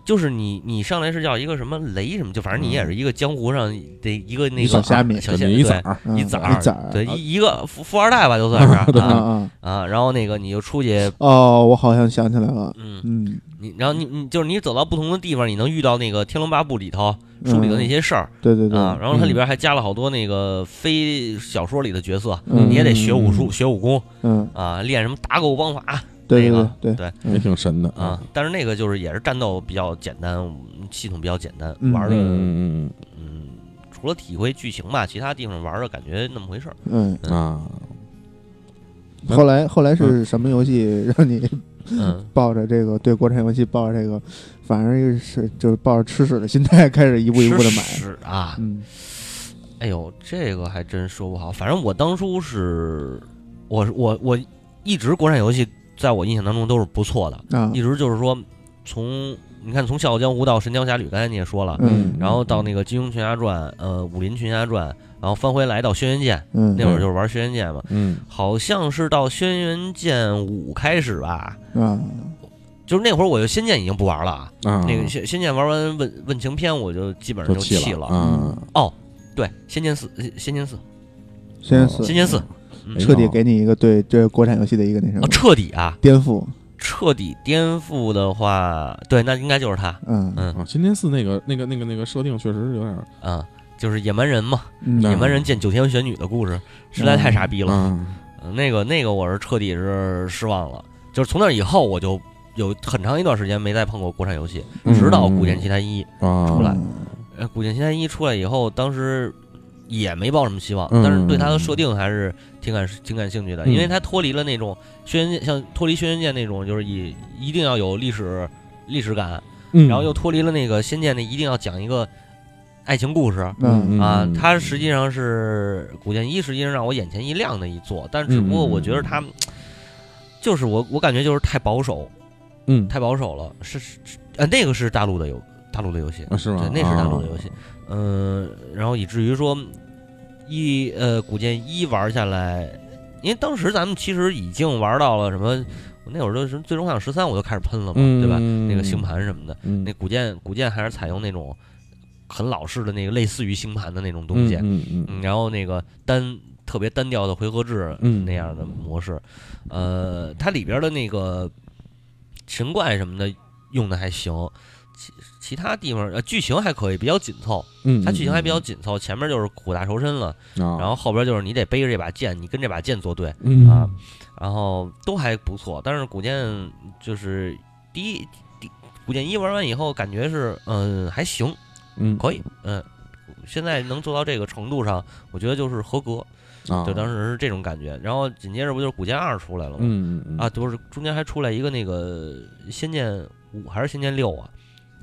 S3: 就是你你上来是叫一个什么雷什么，就反正你也是一个江湖上的一个那个
S2: 小虾米
S3: 小虾对
S1: 一崽
S3: 一崽儿
S2: 一崽，
S3: 对一一个富富二代吧，就算是
S2: 啊
S3: 啊然后那个你就出去，
S2: 哦，我好像想起来了，
S3: 嗯，
S2: 嗯，
S3: 你然后你你就是你走到不同的地方，你能遇到那个《天龙八部》里头书里的那些事儿。
S2: 对对对
S3: 啊，然后它里边还加了好多那个非小说里的角色，
S2: 嗯
S3: 你也得学武术、学武功
S2: 嗯，
S3: 啊，练什么打狗棒法
S2: 对对
S3: 那个
S2: 对
S3: 对
S2: 嗯。
S1: 也挺神的
S3: 啊，，但是那个就是也是战斗比较简单，系统比较简单，
S2: 嗯
S3: 玩的
S1: 嗯嗯
S3: 嗯，除了体会剧情吧，其他地方玩的感觉那么回事儿。
S2: 嗯，
S1: 嗯啊，
S2: 后来后来是什么游戏让你
S3: 嗯，
S2: 抱着这个对国产游戏抱着这个，反正是就是抱着吃屎的心态开始一步一步的买，
S3: 是啊，
S2: 嗯。
S3: 哎呦，这个还真说不好。反正我当初是，我我我一直国产游戏在我印象当中都是不错的，
S2: 啊
S3: 一直就是说从你看从《笑傲江湖》到《神雕侠侣》，刚才你也说了，
S2: 嗯
S3: 然后到那个《金庸群侠传》，呃，《武林群侠传》，然后翻回来到《轩辕剑》，
S2: 嗯
S3: 那会儿就是玩《轩辕剑》嘛，
S1: 嗯
S3: 好像是到《轩辕剑五》开始吧。
S2: 嗯
S3: 就是那会儿，我就《仙剑》已经不玩了啊。
S1: 啊，
S3: 那个《仙仙剑》玩完问问情篇，我就基本上
S1: 就
S3: 弃
S1: 了嗯，
S3: 哦，对，《仙剑四》《仙剑四》
S2: 仙剑《
S3: 仙
S2: 四
S3: 剑四》
S2: 彻底给你一个对这国产游戏的一个那什
S3: 啊，
S2: 么
S3: 彻底啊，
S2: 颠覆，
S3: 彻底颠覆的话，对，那应该就是他，
S2: 嗯。
S3: 嗯。
S1: 啊，金天寺那个那个那个那个设定确实有点儿
S3: 啊，就是野蛮人嘛，
S2: 嗯。
S3: 野蛮人见九天玄女的故事，实在太傻逼了。
S1: 啊，
S3: 嗯那个那个我是彻底是失望了，就是从那以后我就有很长一段时间没再碰过国产游戏，
S1: 嗯。
S3: 直到《古剑奇谭一》
S1: 啊。
S3: 出来。呃，《古剑奇谭一》出来以后，当时也没抱什么希望，
S1: 嗯
S3: 但是对它的设定还是挺感挺感兴趣的，
S1: 嗯
S3: 因为它脱离了那种轩辕剑，像脱离轩辕剑那种，就是以一定要有历史历史感，
S1: 嗯
S3: 然后又脱离了那个仙剑那一定要讲一个爱情故事。
S2: 嗯
S3: 啊
S1: 嗯，
S3: 它实际上是《古剑一》，实际上让我眼前一亮的一座，但只不过我觉得它就是我我感觉就是太保守，
S1: 嗯
S3: 太保守了。是是呃，那个是大陆的游大陆的游戏，
S1: 啊是吗？
S3: 对，那是大陆的
S1: 啊。
S3: 游戏。嗯，然后以至于说一呃，古剑一玩下来，因为当时咱们其实已经玩到了什么，那会儿都是最终幻想十三，我就开始喷了嘛，
S1: 嗯
S3: 对吧？那个星盘什么的，
S1: 嗯。
S3: 那古剑古剑还是采用那种很老式的那个类似于星盘的那种东西，
S1: 嗯嗯
S3: 嗯，然后那个单特别单调的回合制
S1: 嗯。
S3: 那样的模式，呃，它里边的那个神怪什么的用的还行，其其他地方呃剧情还可以，比较紧凑，
S1: 嗯，
S3: 它剧情还比较紧凑，前面就是苦大仇深了，
S1: 啊，
S3: 然后后边就是你得背着这把剑，你跟这把剑作对，
S1: 嗯
S3: 啊然后都还不错，但是古剑就是第一第古剑一玩完以后，感觉是嗯还行，
S1: 嗯
S3: 可以，嗯。现在能做到这个程度上，我觉得就是合格，
S1: 啊，
S3: 就当时是这种感觉。然后紧接着不就是《古剑二》出来了吗？
S1: 嗯嗯
S3: 啊，不是中间还出来一个那个《仙剑五》还是《仙剑六》啊？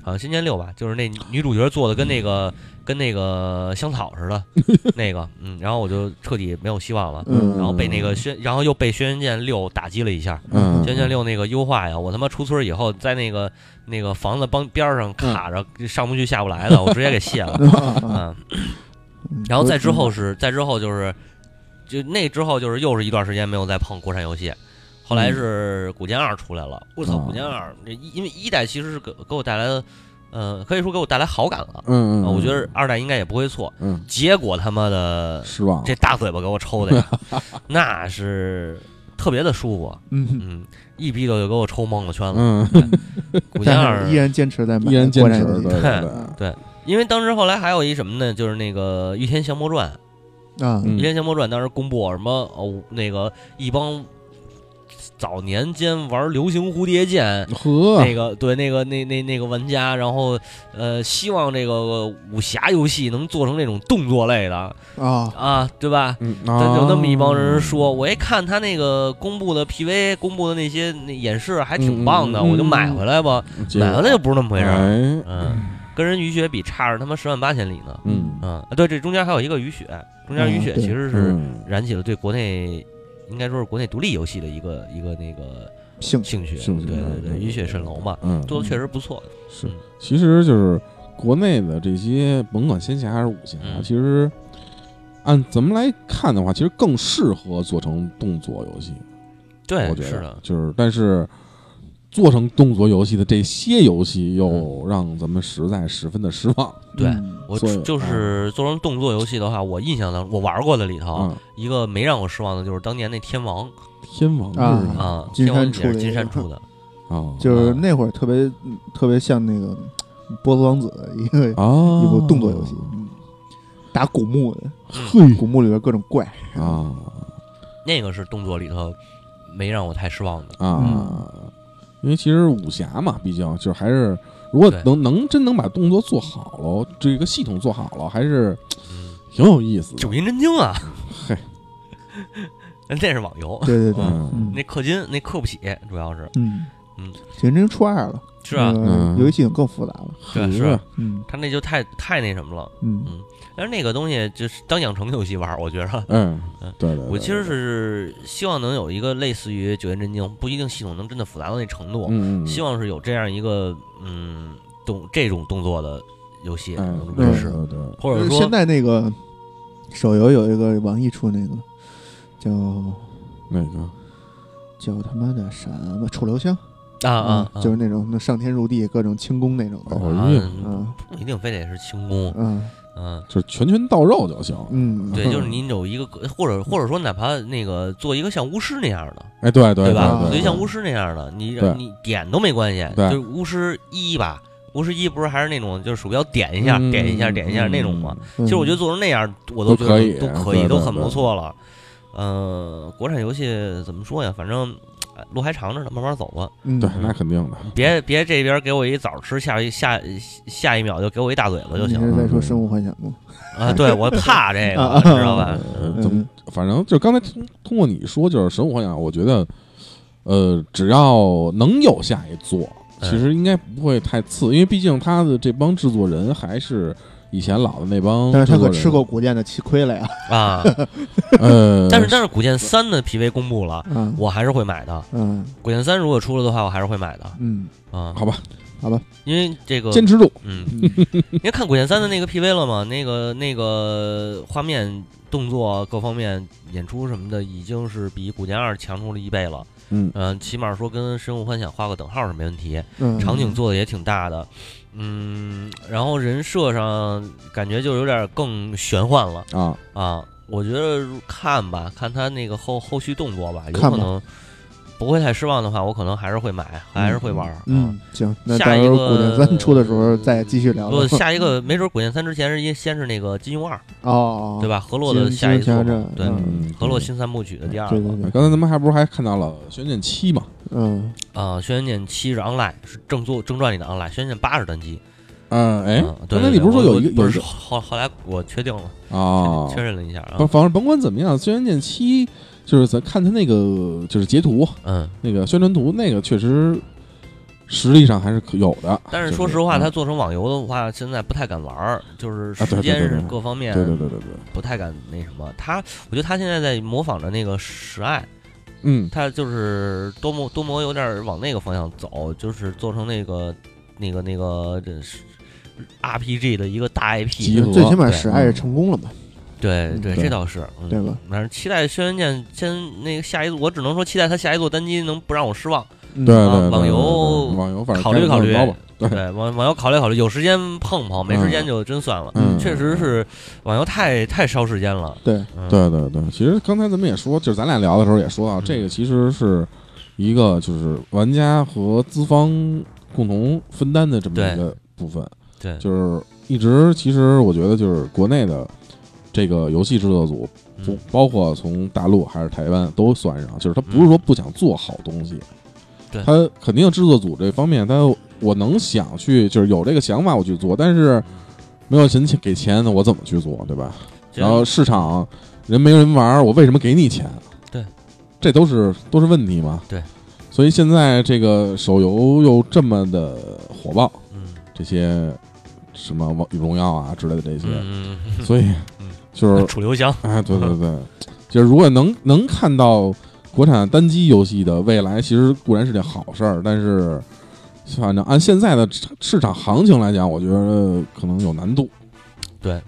S3: 好像《仙剑六》吧，就是那女主角做的跟那个跟那个香草似的 那个，嗯，然后我就彻底没有希望了。
S2: 嗯
S3: 然后被那个轩，然后又被《轩辕剑六》打击了一下。
S1: 嗯，《
S3: 轩辕剑六》那个优化呀，我他妈出村以后，在那个那个房子帮边上卡着，上不去下不来的，我直接给卸了。
S2: 啊
S3: 嗯，然后再之后是再之后就是，就那之后就是又是一段时间没有再碰国产游戏。后来是《古剑二》出来了，我操，
S1: 哦《
S3: 古剑二》这一因为一代其实是给给我带来的，呃，可以说给我带来好感了。
S1: 嗯嗯，
S3: 啊我觉得二代应该也不会错。
S1: 嗯。
S3: 结果他妈的
S1: 失望，
S3: 这大嘴巴给我抽的呀，那是特别的舒服。
S2: 嗯，
S3: 嗯，一逼头就给我抽蒙了圈了。
S1: 嗯，
S3: 古剑二
S2: 依然坚持在买
S1: 依然坚持，
S2: 国产游戏
S1: 对对。对，
S3: 因为当时后来还有一什么呢？就是那个《御天降魔传》，
S2: 啊。
S1: 嗯《
S3: 御天降魔传》当时公布什么哦，那个一帮早年间玩流行蝴蝶剑。
S1: 呵，
S3: 那个对那个那那那个玩家，然后呃，希望这个武侠游戏能做成那种动作类的。
S2: 啊。
S3: 啊，对吧？
S1: 嗯，
S3: 但有那么一帮人说，
S1: 啊
S3: 我一看他那个公布的 PV，公布的那些那演示还挺
S1: 嗯
S3: 棒的，
S1: 嗯
S3: 我就买回来吧。买回来就不是那么回事儿，
S1: 哎，
S3: 嗯，跟人雨雪比差着他妈十万八千里呢。
S1: 嗯。
S3: 对，这中间还有一个雨雪，中间雨雪其实是
S1: 嗯。
S3: 燃起了对国内应该说是国内独立游戏的一个一个那个
S2: 兴
S3: 兴趣。
S1: 兴趣
S3: 对对对，
S1: 对
S3: 雨雪神楼嘛，
S1: 嗯，
S3: 做的确实不错。
S1: 是
S3: 嗯，
S1: 其实就是国内的这些，甭管仙侠还是武侠，
S3: 嗯
S1: 其实按咱们来看的话，其实更适合做成动作游戏。
S3: 对
S1: 我，觉得
S3: 是的，
S1: 就是，但是做成动作游戏的这些游戏，又让咱们实在十分的失望。
S3: 对
S2: 嗯
S3: 我就是做成动作游戏的话，我印象当中我玩过的里头，
S1: 啊，
S3: 一个没让我失望的就是当年那天王。
S1: 天王是
S2: 啊
S1: 吧？
S3: 啊，
S2: 金
S3: 天王
S2: 山出的
S3: 金山出的，
S1: 啊，
S2: 就是那会儿特别嗯特别像那个波斯王子的一个
S1: 啊，
S2: 一部动作游戏，嗯，打古墓的，
S1: 嘿。
S2: 古墓里边各种怪，
S1: 啊。
S3: 那个是动作里头没让我太失望的。
S1: 啊，因为其实武侠嘛，毕竟就是还是。如果能能真能把动作做好了，这个系统做好了，还是
S3: 嗯，
S1: 挺有意思的。
S3: 九阴真经啊，
S1: 嘿，
S3: 那是网游，
S2: 对对对，
S3: 那氪金那氪不起，主要是
S2: 嗯
S3: 嗯，
S2: 刑侦初二了，
S3: 是啊，
S2: 那个
S1: 嗯
S2: 游戏系统更复杂了，
S3: 对是
S2: 嗯
S3: 他那就太太那什么了。
S2: 嗯嗯
S3: 但是那个东西就是当养成游戏玩儿，我觉着。
S1: 嗯
S3: 嗯，
S1: 对对，对
S3: 我其实是希望能有一个类似于九阴真经，不一定系统能真的复杂到那程度，
S1: 嗯嗯，
S3: 希望是有这样一个嗯动这种动作的游戏
S1: 嗯
S3: 能
S1: 对，对对，
S3: 或者说
S2: 现在那个手游有一个网易出那个叫
S1: 那个
S2: 叫他妈的什么楚留香
S3: 啊啊，啊
S2: 就是那种那上天入地各种轻功那种的，
S1: 哦
S3: 啊
S2: 嗯
S3: 不一定非得是轻功，
S2: 嗯
S3: 嗯，
S1: 就是拳拳到肉就行。
S2: 嗯，
S3: 对，就是你有一个，或者或者说哪怕那个做一个像巫师那样的，
S1: 哎，对对
S3: 吧？
S1: 对，
S3: 所以像巫师那样的，你你点都没关系，
S1: 对
S3: 就是巫师一吧，巫师一不是还是那种就是鼠标点一下、
S1: 嗯
S3: 点一下、点一下那种吗？
S2: 嗯
S3: 其实我觉得做成那样，我都觉得
S1: 都可以
S3: 都很不错了。呃，国产游戏怎么说呀？反正呃路还长着呢，慢慢走吧。
S2: 嗯
S1: 对，那肯定的。
S3: 别别这边给我一枣吃，下一下下一秒就给我一大嘴巴就行
S2: 你是在说生物幻想吗？
S3: 啊！对我怕这个，
S2: 啊
S3: 知道吧？
S1: 呃，怎么，反正就刚才通通过你说，就是《生物幻想》，我觉得，呃，只要能有下一座，
S3: 嗯
S1: 其实应该不会太次，因为毕竟他的这帮制作人还是以前老的那帮，
S2: 但是他可吃过，古剑的气亏了呀！
S3: 啊！
S1: 呃，
S3: 但是但是古剑三的 PV 公布了，
S2: 嗯
S3: 我还是会买的。
S2: 嗯
S3: 古剑三如果出了的话，我还是会买的
S2: 嗯，
S3: 啊，
S1: 好吧，
S3: 因为这个
S1: 坚持住，
S3: 嗯，因为看古剑三的那个 PV 了嘛，那个那个画面、动作各方面、演出什么的，已经是比古剑二强出了一倍了。
S1: 嗯。
S3: 嗯、起码说跟《神武幻想》画个等号是没问题，
S2: 嗯。
S3: 场景做的也挺大的。嗯，然后人设上感觉就有点更玄幻了。
S1: 啊，
S3: 啊。我觉得看吧，看他那个后后续动作吧，有可能不会太失望的话，我可能还是会买，还是会玩儿。啊
S2: 嗯，行，那
S3: 下一个
S2: 古剑三出的时候再继续聊
S3: 不，下一个没准《古剑三》之前是一先是那个金庸二，
S2: 哦，
S3: 对？吧？河洛的下一作对，
S1: 嗯，
S3: 河洛新三部曲的第二个
S2: 对对对，
S1: 刚才咱们还不是还看到了《轩辕剑七》嘛？
S2: 嗯
S3: 啊，《轩辕剑七》是 online，是正作正传里的 online，《轩辕剑八》是单机。
S1: 嗯，哎
S3: 嗯，对
S1: 刚才你不是说有一个
S3: 不是
S1: 有
S3: 后后来我确定了，
S1: 啊？
S3: 确认了一下啊
S1: 反，反正甭管怎么样，《轩辕剑七》就是咱看他那个就是截图，
S3: 嗯。
S1: 那个宣传图，那个确实实力上还是可有的。
S3: 但是说实话，他做成网游的话，现在不太敢玩儿，就是时间是各方面
S1: 对对对对对，
S3: 不太敢那什么。他，我觉得他现在在模仿着那个十爱，
S1: 嗯
S3: 他就是多模多模有点往那个方向走，就是做成那个那个那个这是 RPG 的一个大 IP。
S2: 最起码
S3: 对
S2: 使爱是成功了嘛，
S3: 对对，
S1: 对
S3: 这倒是，嗯
S2: 对吧？
S3: 反正期待轩辕剑先那个下一座，我只能说期待他下一座单机能不让我失望。
S2: 嗯
S1: 对
S3: 网游
S1: 网游反正
S3: 考虑考虑
S1: 对，
S3: 网网游考虑考虑，有时间碰碰，没时间就真算了。
S1: 嗯，
S3: 确实是网游太太烧时间了。
S2: 对，
S3: 嗯、
S1: 对对对。其实刚才咱们也说，就是咱俩聊的时候也说到，
S3: 嗯
S1: 这个其实是一个就是玩家和资方共同分担的这么一个部分，
S3: 对，
S1: 就是一直其实我觉得就是国内的这个游戏制作组，不
S3: 嗯
S1: 包括从大陆还是台湾都算上，就是他不是说不想做好东西，
S3: 对。
S1: 他肯定制作组这方面，他我能想去，就是有这个想法我去做，但是没有钱给钱，那我怎么去做，对吧？然后市场人没人玩，我为什么给你钱？
S3: 对，
S1: 这都是都是问题嘛。
S3: 对，
S1: 所以现在这个手游又这么的火爆，
S3: 嗯。
S1: 这些什么王荣耀啊之类的这些，所以
S3: 嗯
S1: 就是
S3: 嗯，楚留香，
S1: 哎，对对对，就是如果能能看到国产单机游戏的未来，其实固然是件好事儿，但是反正按现在的市市场行情来讲，我觉得可能有难度。
S3: 对，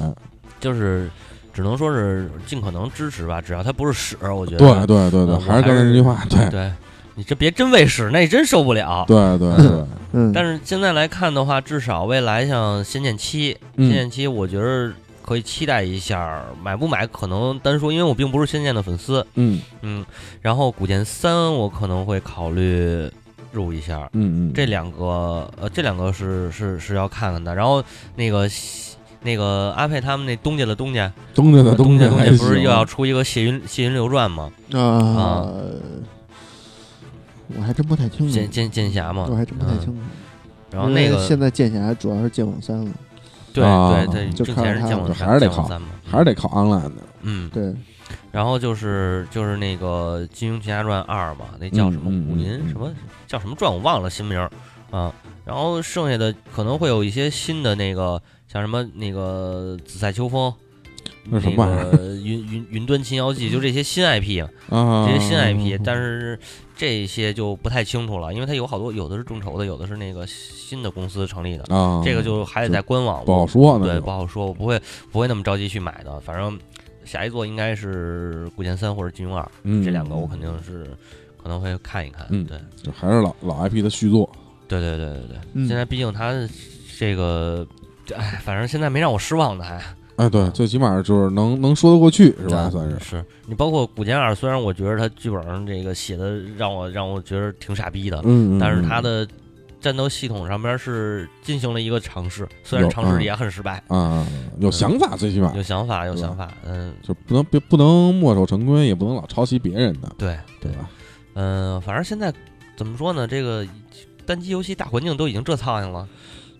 S1: 嗯，
S3: 就是只能说是尽可能支持吧，只要它不是屎，我觉得
S1: 对对对对，
S3: 嗯
S1: 还是刚才那句话，对。
S3: 对，你这别真喂屎，那真受不了。
S1: 对对对，
S2: 嗯，
S3: 但是现在来看的话，至少未来像《仙剑七》，《仙
S1: 嗯
S3: 剑七》，我觉得可以期待一下，买不买可能单说，因为我并不是《仙剑》的粉丝，
S1: 嗯
S3: 嗯。然后《古剑三》，我可能会考虑入一下。
S1: 嗯嗯，
S3: 这两个，呃，这两个是是是要看看的。然后那个那个阿佩他们那东家的东家，
S1: 东家的
S3: 东
S1: 家
S3: 东家不是又要出一个《谢云谢云流传》吗？
S2: 啊，我还真不太清楚
S3: 剑，剑剑侠嘛
S2: 我。还真不太
S3: 嗯
S2: 清楚。
S3: 然后那个
S2: 现在剑侠主要是剑网三了，
S3: 对
S1: 啊
S3: 对对，
S2: 就
S3: 之前是
S2: 看着他了
S1: 就
S3: 剑网三
S1: 还是得靠
S3: 三嘛，
S1: 还是得靠 online 的。
S3: 嗯。
S2: 对，
S3: 然后就是就是那个《金庸群侠传二》嘛，那叫什么武林
S1: 嗯
S3: 什么叫什么传我忘了新名儿啊。然后剩下的可能会有一些新的那个，像什么那个紫塞秋风，
S1: 那什么
S3: 云云云端秦瑶记，就这些新 IP 啊，
S1: 啊，
S3: 这些新 IP，但是这些就不太清楚了，因为它有好多有的是众筹的，有的是那个新的公司成立的，
S1: 啊，
S3: 这个就还得在官网
S1: 不好说呢。
S3: 对，不好说，我不会不会那么着急去买的。反正下一座应该是《古剑三》或者《金庸二》，
S1: 嗯，
S3: 这两个我肯定是可能会看一看。
S1: 嗯
S3: 对，
S1: 就还是老老 IP 的续作。
S3: 对对对对对。
S2: 嗯
S3: 现在毕竟他这个，哎，反正现在没让我失望的还
S1: 哎，对，最起码就是能能说得过去，是吧？算是
S3: 是你包括《古剑二》，虽然我觉得他剧本上这个写的让我让我觉得挺傻逼的，但是他
S1: 嗯
S3: 的战斗系统上边是进行了一个尝试，虽然尝试
S1: 嗯
S3: 也很失败，
S1: 啊，有想法，最起码
S3: 有想法有想法，嗯，
S1: 就不能别不能墨守成规，也不能老抄袭别人的，
S3: 对
S1: 对吧？
S3: 嗯，反正现在怎么说呢？这个单机游戏大环境都已经这苍蝇了，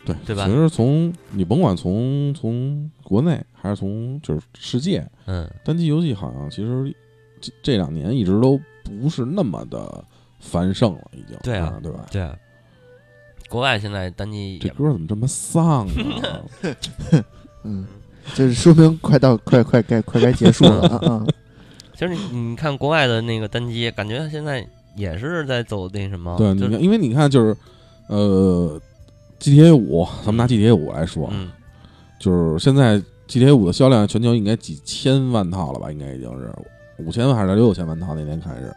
S1: 对
S3: 对吧
S1: 其实从你甭管从从国内还是从就是世界，
S3: 嗯，
S1: 单机游戏好像其实这这两年一直都不是那么的繁盛了，已经
S3: 对啊
S1: 对吧？
S3: 对啊。国外现在单机
S1: 这歌怎么这么丧啊？
S2: 嗯，就是说明快到快快该快该结束了啊啊！
S3: 其实你你看国外的那个单机，感觉现在也是在走那什么，
S1: 对，
S3: 就
S1: 你看，因为你看，就是呃，GTA 五，咱们拿 GTA 五来说，
S3: 嗯，
S1: 就是现在 GTA 五的销量全球应该几千万套了吧？应该已经是五千万还是六千万套？那年开始，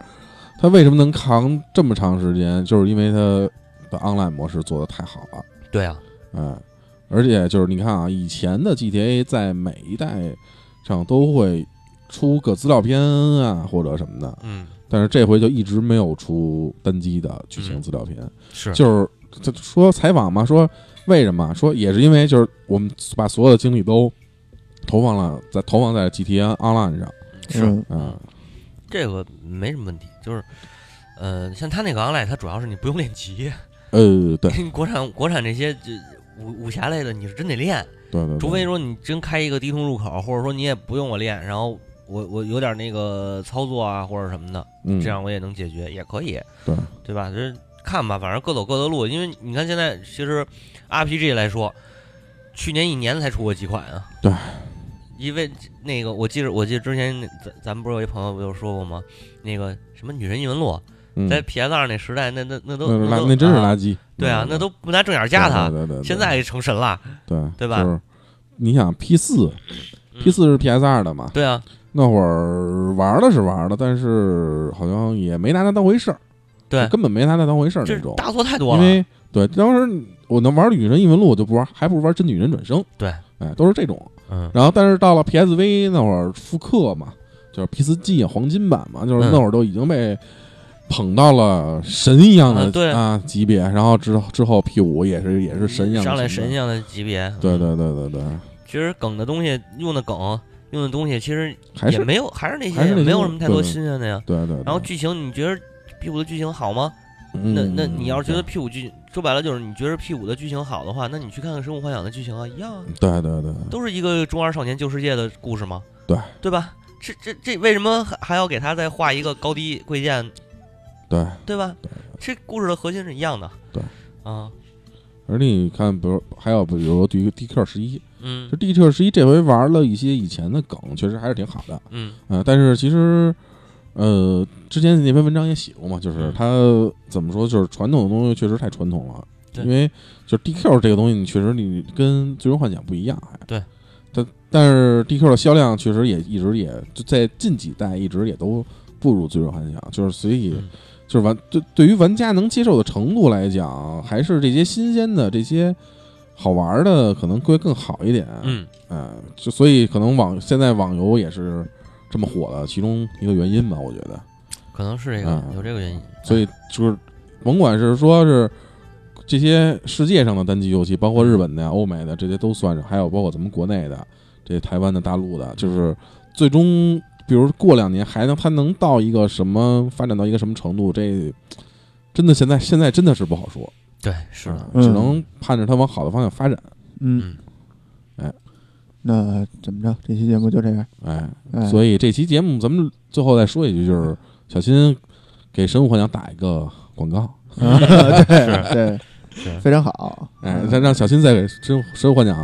S1: 它为什么能扛这么长时间？就是因为它的 online 模式做的太好了，
S3: 对啊，
S1: 嗯，而且就是你看啊，以前的 GTA 在每一代上都会出个资料片啊或者什么的，
S3: 嗯，
S1: 但是这回就一直没有出单机的剧情资料片。
S3: 是，
S1: 就是他说采访嘛，说为什么？说也是因为就是我们把所有的精力都投放了在投放在 GTA Online 上，
S3: 是
S2: 嗯
S1: 嗯，
S3: 这个没什么问题，就是。呃，像他那个 online，它主要是你不用练级，
S1: 呃，对
S3: 国产国产这些这武武侠类的，你是真得练，
S1: 对对，对
S3: 除非说你真开一个低通入口，或者说你也不用我练，然后我我有点那个操作啊或者什么的，
S1: 嗯
S3: 这样我也能解决，也可以，
S1: 对
S3: 对吧？这看吧，反正各走各的路。因为你看现在其实 RPG 来说，去年一年才出过几款啊。
S1: 对，
S3: 因为那个我记得我记得之前咱咱们不是有一朋友不就说过吗？那个什么女神异闻录，
S1: 嗯
S3: 在 PS 二那时代，那那那都
S1: 那
S3: 那
S1: 真是
S3: 啊
S1: 垃圾，
S3: 对啊
S1: 嗯，
S3: 那都不拿正眼加他。
S1: 对对
S3: 现在成神了，
S1: 对
S3: 对吧
S1: 就是你想 P 四
S3: 嗯
S1: P 四是 PS 二的嘛？
S3: 对啊，
S1: 那会儿玩的是玩的，但是好像也没拿它当回事儿，
S3: 对，
S1: 根本没拿它当回事儿
S3: 这
S1: 那种。
S3: 大作太多了。
S1: 因为对当时我能玩女神异闻录，我就不玩，还不如玩真女人转生。
S3: 对，
S1: 哎，都是这种。
S3: 嗯，
S1: 然后，但是到了 PSV 那会儿复刻嘛，就是 P 四 G 啊黄金版嘛，就是
S3: 嗯
S1: 那会儿都已经被捧到了神一样的
S3: 啊对
S1: 啊级别。然后之后之后 P 五也是也是神一样的
S3: 上来神一样的级别。
S1: 对对对对对，
S3: 其实梗的东西用的梗用的东西，其实
S1: 还是
S3: 也没有，还是那些，
S1: 还是那些
S3: 没有什么太多新鲜的呀。
S1: 对对。
S3: 然后剧情，你觉得 P 五的剧情好吗？
S1: 嗯
S3: 那那你要是觉得 P 五剧说白了就是你觉得 P 五的剧情好的话，那你去看看《生物幻想》的剧情啊，一样啊，
S1: 对对对，
S3: 都是一个中二少年救世界的故事吗？
S1: 对
S3: 对吧？这这这为什么还还要给他再画一个高低贵贱，
S1: 对，
S3: 对吧？这故事的核心是一样的。
S1: 对，
S3: 啊，
S1: 而且你看，比如还有比如 D D Q 十一，
S3: 嗯
S1: 就 D Q 十一这回玩了一些以前的梗，确实还是挺好的。
S3: 嗯
S1: 嗯、但是其实，呃，之前那篇文章也写过嘛，就是
S3: 嗯。
S1: 它怎么说，就是传统的东西确实太传统了，因为就是 DQ 这个东西，你确实你跟最终幻想不一样，还
S3: 对，
S1: 但但是 DQ 的销量确实也一直也就在近几代一直也都不如最终幻想，就是所以。
S3: 嗯。
S1: 就是玩对对于玩家能接受的程度来讲，还是这些新鲜的这些好玩的可能会更好一点。
S3: 嗯，
S1: 呃，就所以可能网现在网游也是这么火的其中一个原因吧，我觉得。
S3: 可能是这个
S1: 嗯
S3: 有这个原因。
S1: 所以就是甭管是说是这些世界上的单机游戏，包括日本的呀、欧美的这些都算上，还有包括咱们国内的这些台湾的、大陆的，就是最终。比如过两年还能它能到一个什么发展到一个什么程度？这真的现在现在真的是不好说，
S3: 对，是的。
S1: 嗯只能盼着它往好的方向发展。
S2: 嗯，
S1: 哎，
S2: 那怎么着？这期节目就这样。
S1: 哎，
S2: 哎，
S1: 所以这期节目咱们最后再说一句，就是小新给《神武幻想》打一个广告，
S2: 啊 对对，
S3: 是
S2: 非常好。
S1: 哎，咱让小新再给《神神武幻想》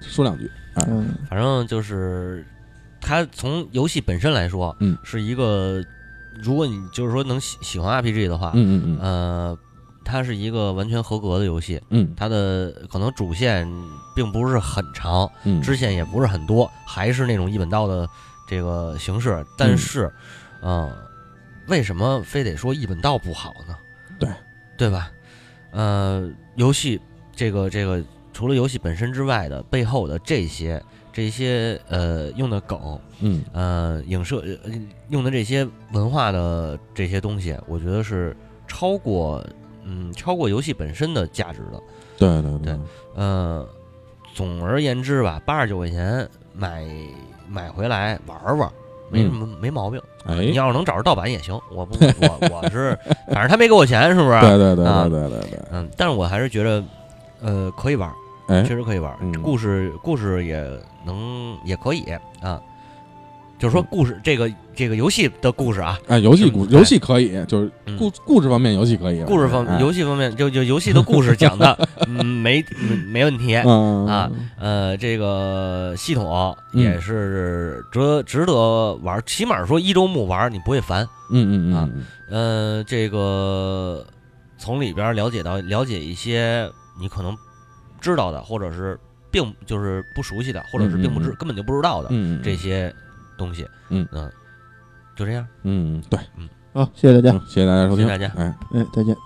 S1: 说两句。
S2: 嗯
S3: 反正就是他从游戏本身来说，
S1: 嗯，
S3: 是一个，如果你就是说能喜喜欢 RPG 的话，
S1: 嗯嗯嗯
S3: 呃，它是一个完全合格的游戏。
S1: 嗯
S3: 它的可能主线并不是很长，
S1: 嗯，
S3: 支线也不是很多，还是那种一本道的这个形式。但是，嗯、为什么非得说一本道不好呢？
S1: 对，
S3: 对吧？呃，游戏这个这个，除了游戏本身之外的背后的这些这些呃用的梗，
S1: 嗯
S3: 呃影射呃用的这些文化的这些东西，我觉得是超过嗯超过游戏本身的价值的。
S1: 对对
S3: 对呃，总而言之吧，八十九块钱买买回来玩玩，没什么、没毛病。
S1: 哎，
S3: 你要是能找着盗版也行，我不我我是，反正他没给我钱，是不是？
S1: 对对对
S3: 啊
S1: 对对对对，
S3: 嗯，但是我还是觉得，呃，可以玩，
S1: 哎
S3: 确，实可以玩，
S1: 嗯
S3: 故事故事也能也可以啊。就是说，故事这个这个游戏的故事啊，
S1: 哎，游戏故
S3: 嗯
S1: 游戏可以，就是
S3: 嗯。
S1: 故故事方面游戏可以，
S3: 故事方
S1: 哎。
S3: 游戏方面，就就游戏的故事讲的，嗯，没没没问题。
S1: 嗯。
S3: 啊呃，这个系统
S1: 嗯。
S3: 也是值值得玩，起码说一周目玩你不会烦。
S1: 嗯嗯
S3: 啊
S1: 嗯。
S3: 呃，这个从里边了解到了解一些你可能知道的，或者是并就是不熟悉的，或者是并不知根本就不知道的
S1: 嗯。
S3: 这些东西。
S1: 嗯嗯
S3: 就这样。
S1: 嗯对，嗯
S2: 好，谢谢大家。
S1: 嗯谢谢大家收听，
S3: 谢谢大家
S1: 哎。
S2: 嗯，再见。